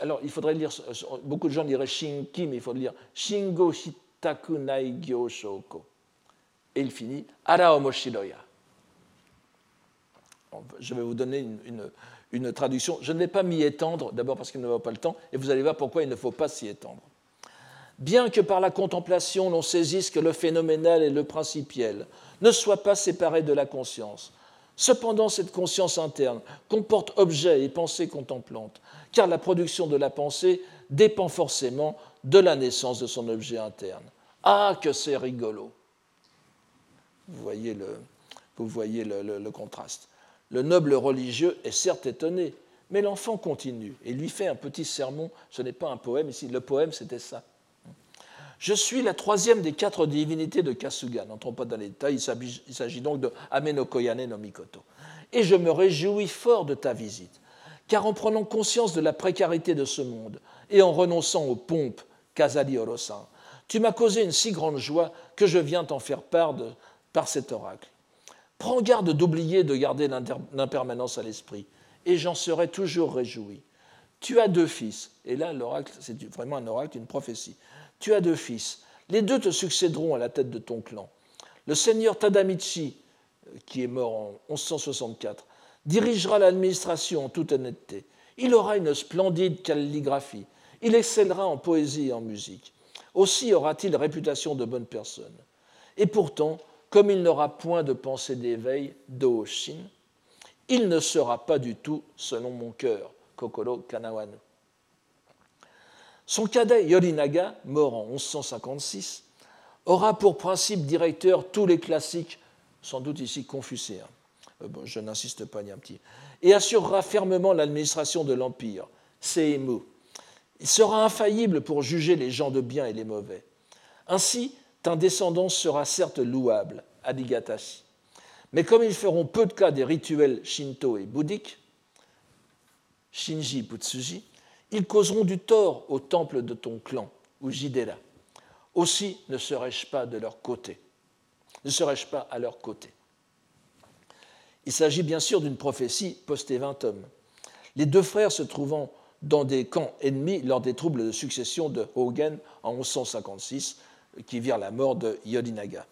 Alors, il faudrait lire, beaucoup de gens diraient shinki, mais il faut lire shingo shitaku nai gyo shoko. Et il finit ara omoshiroya. Je vais vous donner une, traduction. Je ne vais pas m'y étendre, d'abord parce qu'il ne va pas le temps, et vous allez voir pourquoi il ne faut pas s'y étendre. Bien que par la contemplation l'on saisisse que le phénoménal et le principiel ne soient pas séparés de la conscience, cependant cette conscience interne comporte objet et pensée contemplante, car la production de la pensée dépend forcément de la naissance de son objet interne. Ah, que c'est rigolo Vous voyez le, vous voyez le contraste. Le noble religieux est certes étonné, mais l'enfant continue et lui fait un petit sermon. Ce n'est pas un poème ici, le poème c'était ça. Je suis la troisième des quatre divinités de Kasuga. N'entrons pas dans les détails, il s'agit donc de Amenokoyane no Mikoto. Et je me réjouis fort de ta visite, car en prenant conscience de la précarité de ce monde et en renonçant aux pompes, Kazali Orosan, tu m'as causé une si grande joie que je viens t'en faire part par cet oracle. Prends garde d'oublier de garder l'impermanence à l'esprit, et j'en serai toujours réjoui. Tu as deux fils, et là l'oracle, c'est vraiment un oracle, une prophétie. Tu as deux fils, les deux te succéderont à la tête de ton clan. Le seigneur Tadamichi, qui est mort en 1164, dirigera l'administration en toute honnêteté. Il aura une splendide calligraphie. Il excellera en poésie et en musique. Aussi aura-t-il réputation de bonne personne. Et pourtant, comme il n'aura point de pensée d'éveil, d'Oshin, il ne sera pas du tout selon mon cœur, Kokoro Kanawan. Son cadet Yorinaga, mort en 1156, aura pour principe directeur tous les classiques, sans doute ici confucéens. Euh, je n'insiste pas ni un petit. Et assurera fermement l'administration de l'Empire, Seimu. Il sera infaillible pour juger les gens de bien et les mauvais. Ainsi, ta descendance sera certes louable, Adigatashi. Mais comme ils feront peu de cas des rituels shinto et bouddhiques, Shinji Butsuji, ils causeront du tort au temple de ton clan, ou. Aussi ne serais-je pas de leur côté. Ne serais-je pas à leur côté Il s'agit bien sûr d'une prophétie post-éventum. Les deux frères se trouvant dans des camps ennemis lors des troubles de succession de Hogen en 1156, qui virent la mort de Yodinaga.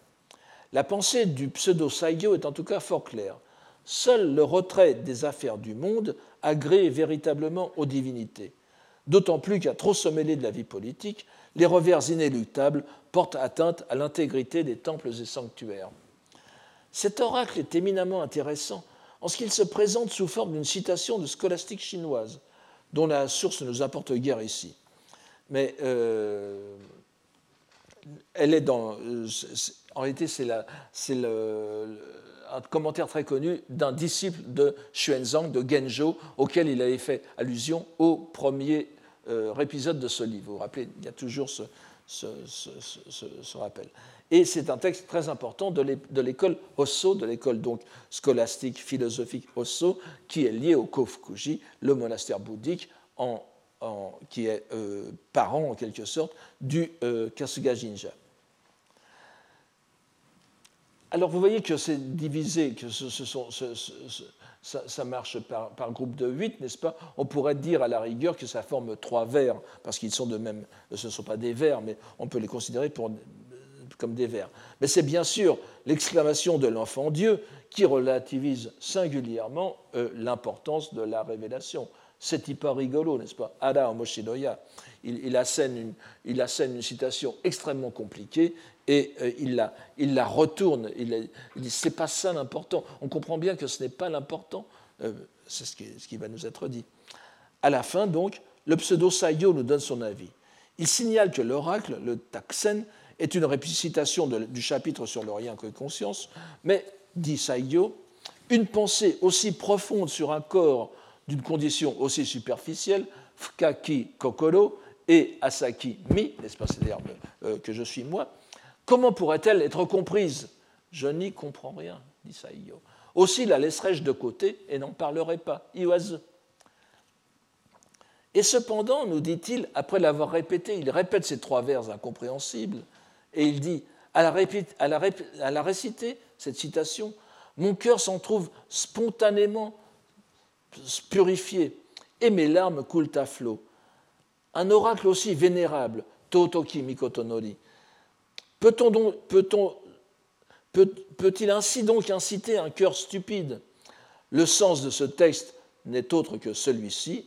La pensée du pseudo-Saigyo est en tout cas fort claire. Seul le retrait des affaires du monde agrée véritablement aux divinités, d'autant plus qu'à trop se mêler de la vie politique, les revers inéluctables portent atteinte à l'intégrité des temples et sanctuaires. Cet oracle est éminemment intéressant en ce qu'il se présente sous forme d'une citation de scolastique chinoise, dont la source ne nous importe guère ici. Mais euh, elle est dans. Euh, en réalité, c'est un commentaire très connu d'un disciple de Xuanzang, de Genjo, auquel il avait fait allusion au premier épisode de ce livre. Vous vous rappelez, il y a toujours ce, rappel. Et c'est un texte très important de l'école Osso, de l'école donc scolastique, philosophique Osso, qui est lié au Kofukuji, le monastère bouddhique qui est euh, parent en quelque sorte du euh, Kasuga Jinja. Alors vous voyez que c'est divisé, que ce, sont, ça, marche par, groupe de 8, n'est-ce pas? On pourrait dire à la rigueur que ça forme trois vers, parce qu'ils sont de même, ce ne sont pas des vers, mais on peut les considérer comme des vers. Mais c'est bien sûr l'exclamation de l'enfant Dieu qui relativise singulièrement euh, l'importance de la révélation. C'est hyper rigolo, n'est-ce pas? Ada Omoshidoya. Il, il, assène une, il assène une citation extrêmement compliquée et euh, il, la, il, la, retourne. Il, dit c'est pas ça l'important. On comprend bien que ce n'est pas l'important. Euh, c'est ce qui, ce qui, va nous être dit. À la fin, donc, le pseudo Sayo nous donne son avis. Il signale que l'oracle, le Taksen, est une récitation du chapitre sur le rien que conscience, mais, dit Sayo, une pensée aussi profonde sur un corps d'une condition aussi superficielle, fkaki kokoro et asaki mi, n'est-ce pas, c'est l'herbe euh, que je suis moi, comment pourrait-elle être comprise? Je n'y comprends rien, dit Saiyo. Aussi la laisserai-je de côté et n'en parlerai pas. Iwazu. Et cependant, nous dit-il, après l'avoir répété, il répète ces trois vers incompréhensibles, et il dit, à la, à la réciter, cette citation, Mon cœur s'en trouve spontanément purifié, et mes larmes coulent à flot. Un oracle aussi vénérable, Totoki Mikotonori, peut-on donc, peut-on, peut-il ainsi donc inciter un cœur stupide? Le sens de ce texte n'est autre que celui-ci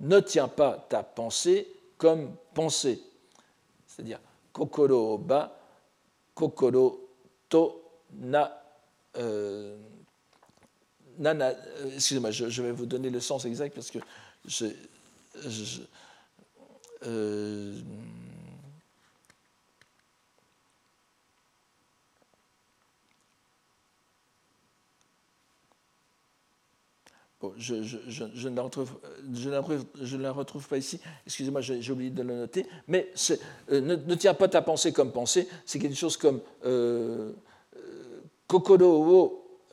ne tiens pas ta pensée comme pensée. C'est-à-dire, kokoro ba, kokoro to na. Euh, euh, excusez-moi, je, vais vous donner le sens exact parce que je, euh, je, ne la retrouve, je, la retrouve, pas ici. Excusez-moi, j'ai oublié de le noter. Mais euh, ne, tiens pas ta pensée comme pensée. C'est quelque chose comme euh,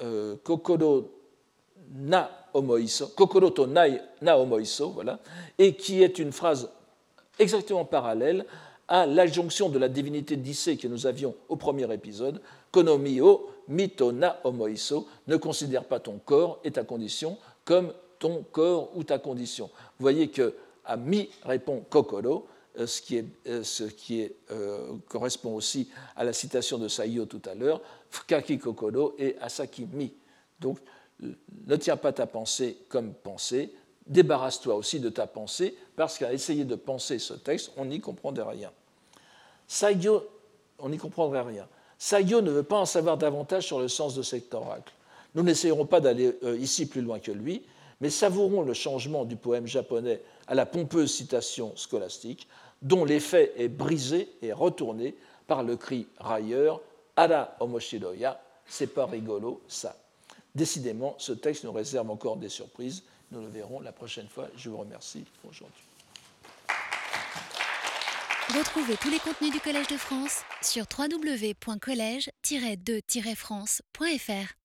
euh, kokoro na omoiso, kokoro to na omoiso, voilà, et qui est une phrase exactement parallèle à l'adjonction de la divinité d'Issée que nous avions au premier épisode, konomi o mito na omoiso, ne considère pas ton corps et ta condition comme ton corps ou ta condition. Vous voyez que à mi répond kokoro, euh, ce qui, est, euh, ce qui euh, correspond aussi à la citation de Saiyo tout à l'heure, fukaki kokoro et asaki mi. Donc, ne tiens pas ta pensée comme pensée, débarrasse-toi aussi de ta pensée, parce qu'à essayer de penser ce texte, on n'y comprendrait rien. Saiyo, on n'y comprendrait rien. Saiyo ne veut pas en savoir davantage sur le sens de cet oracle. Nous n'essayerons pas d'aller euh, ici plus loin que lui, mais savourons le changement du poème japonais à la pompeuse citation scolastique, dont l'effet est brisé et retourné par le cri railleur Ara omoshiroya, c'est pas rigolo ça. Décidément, ce texte nous réserve encore des surprises. Nous le verrons la prochaine fois. Je vous remercie pour aujourd'hui. Retrouvez tous les contenus du Collège de France sur www.colège-2-france.fr.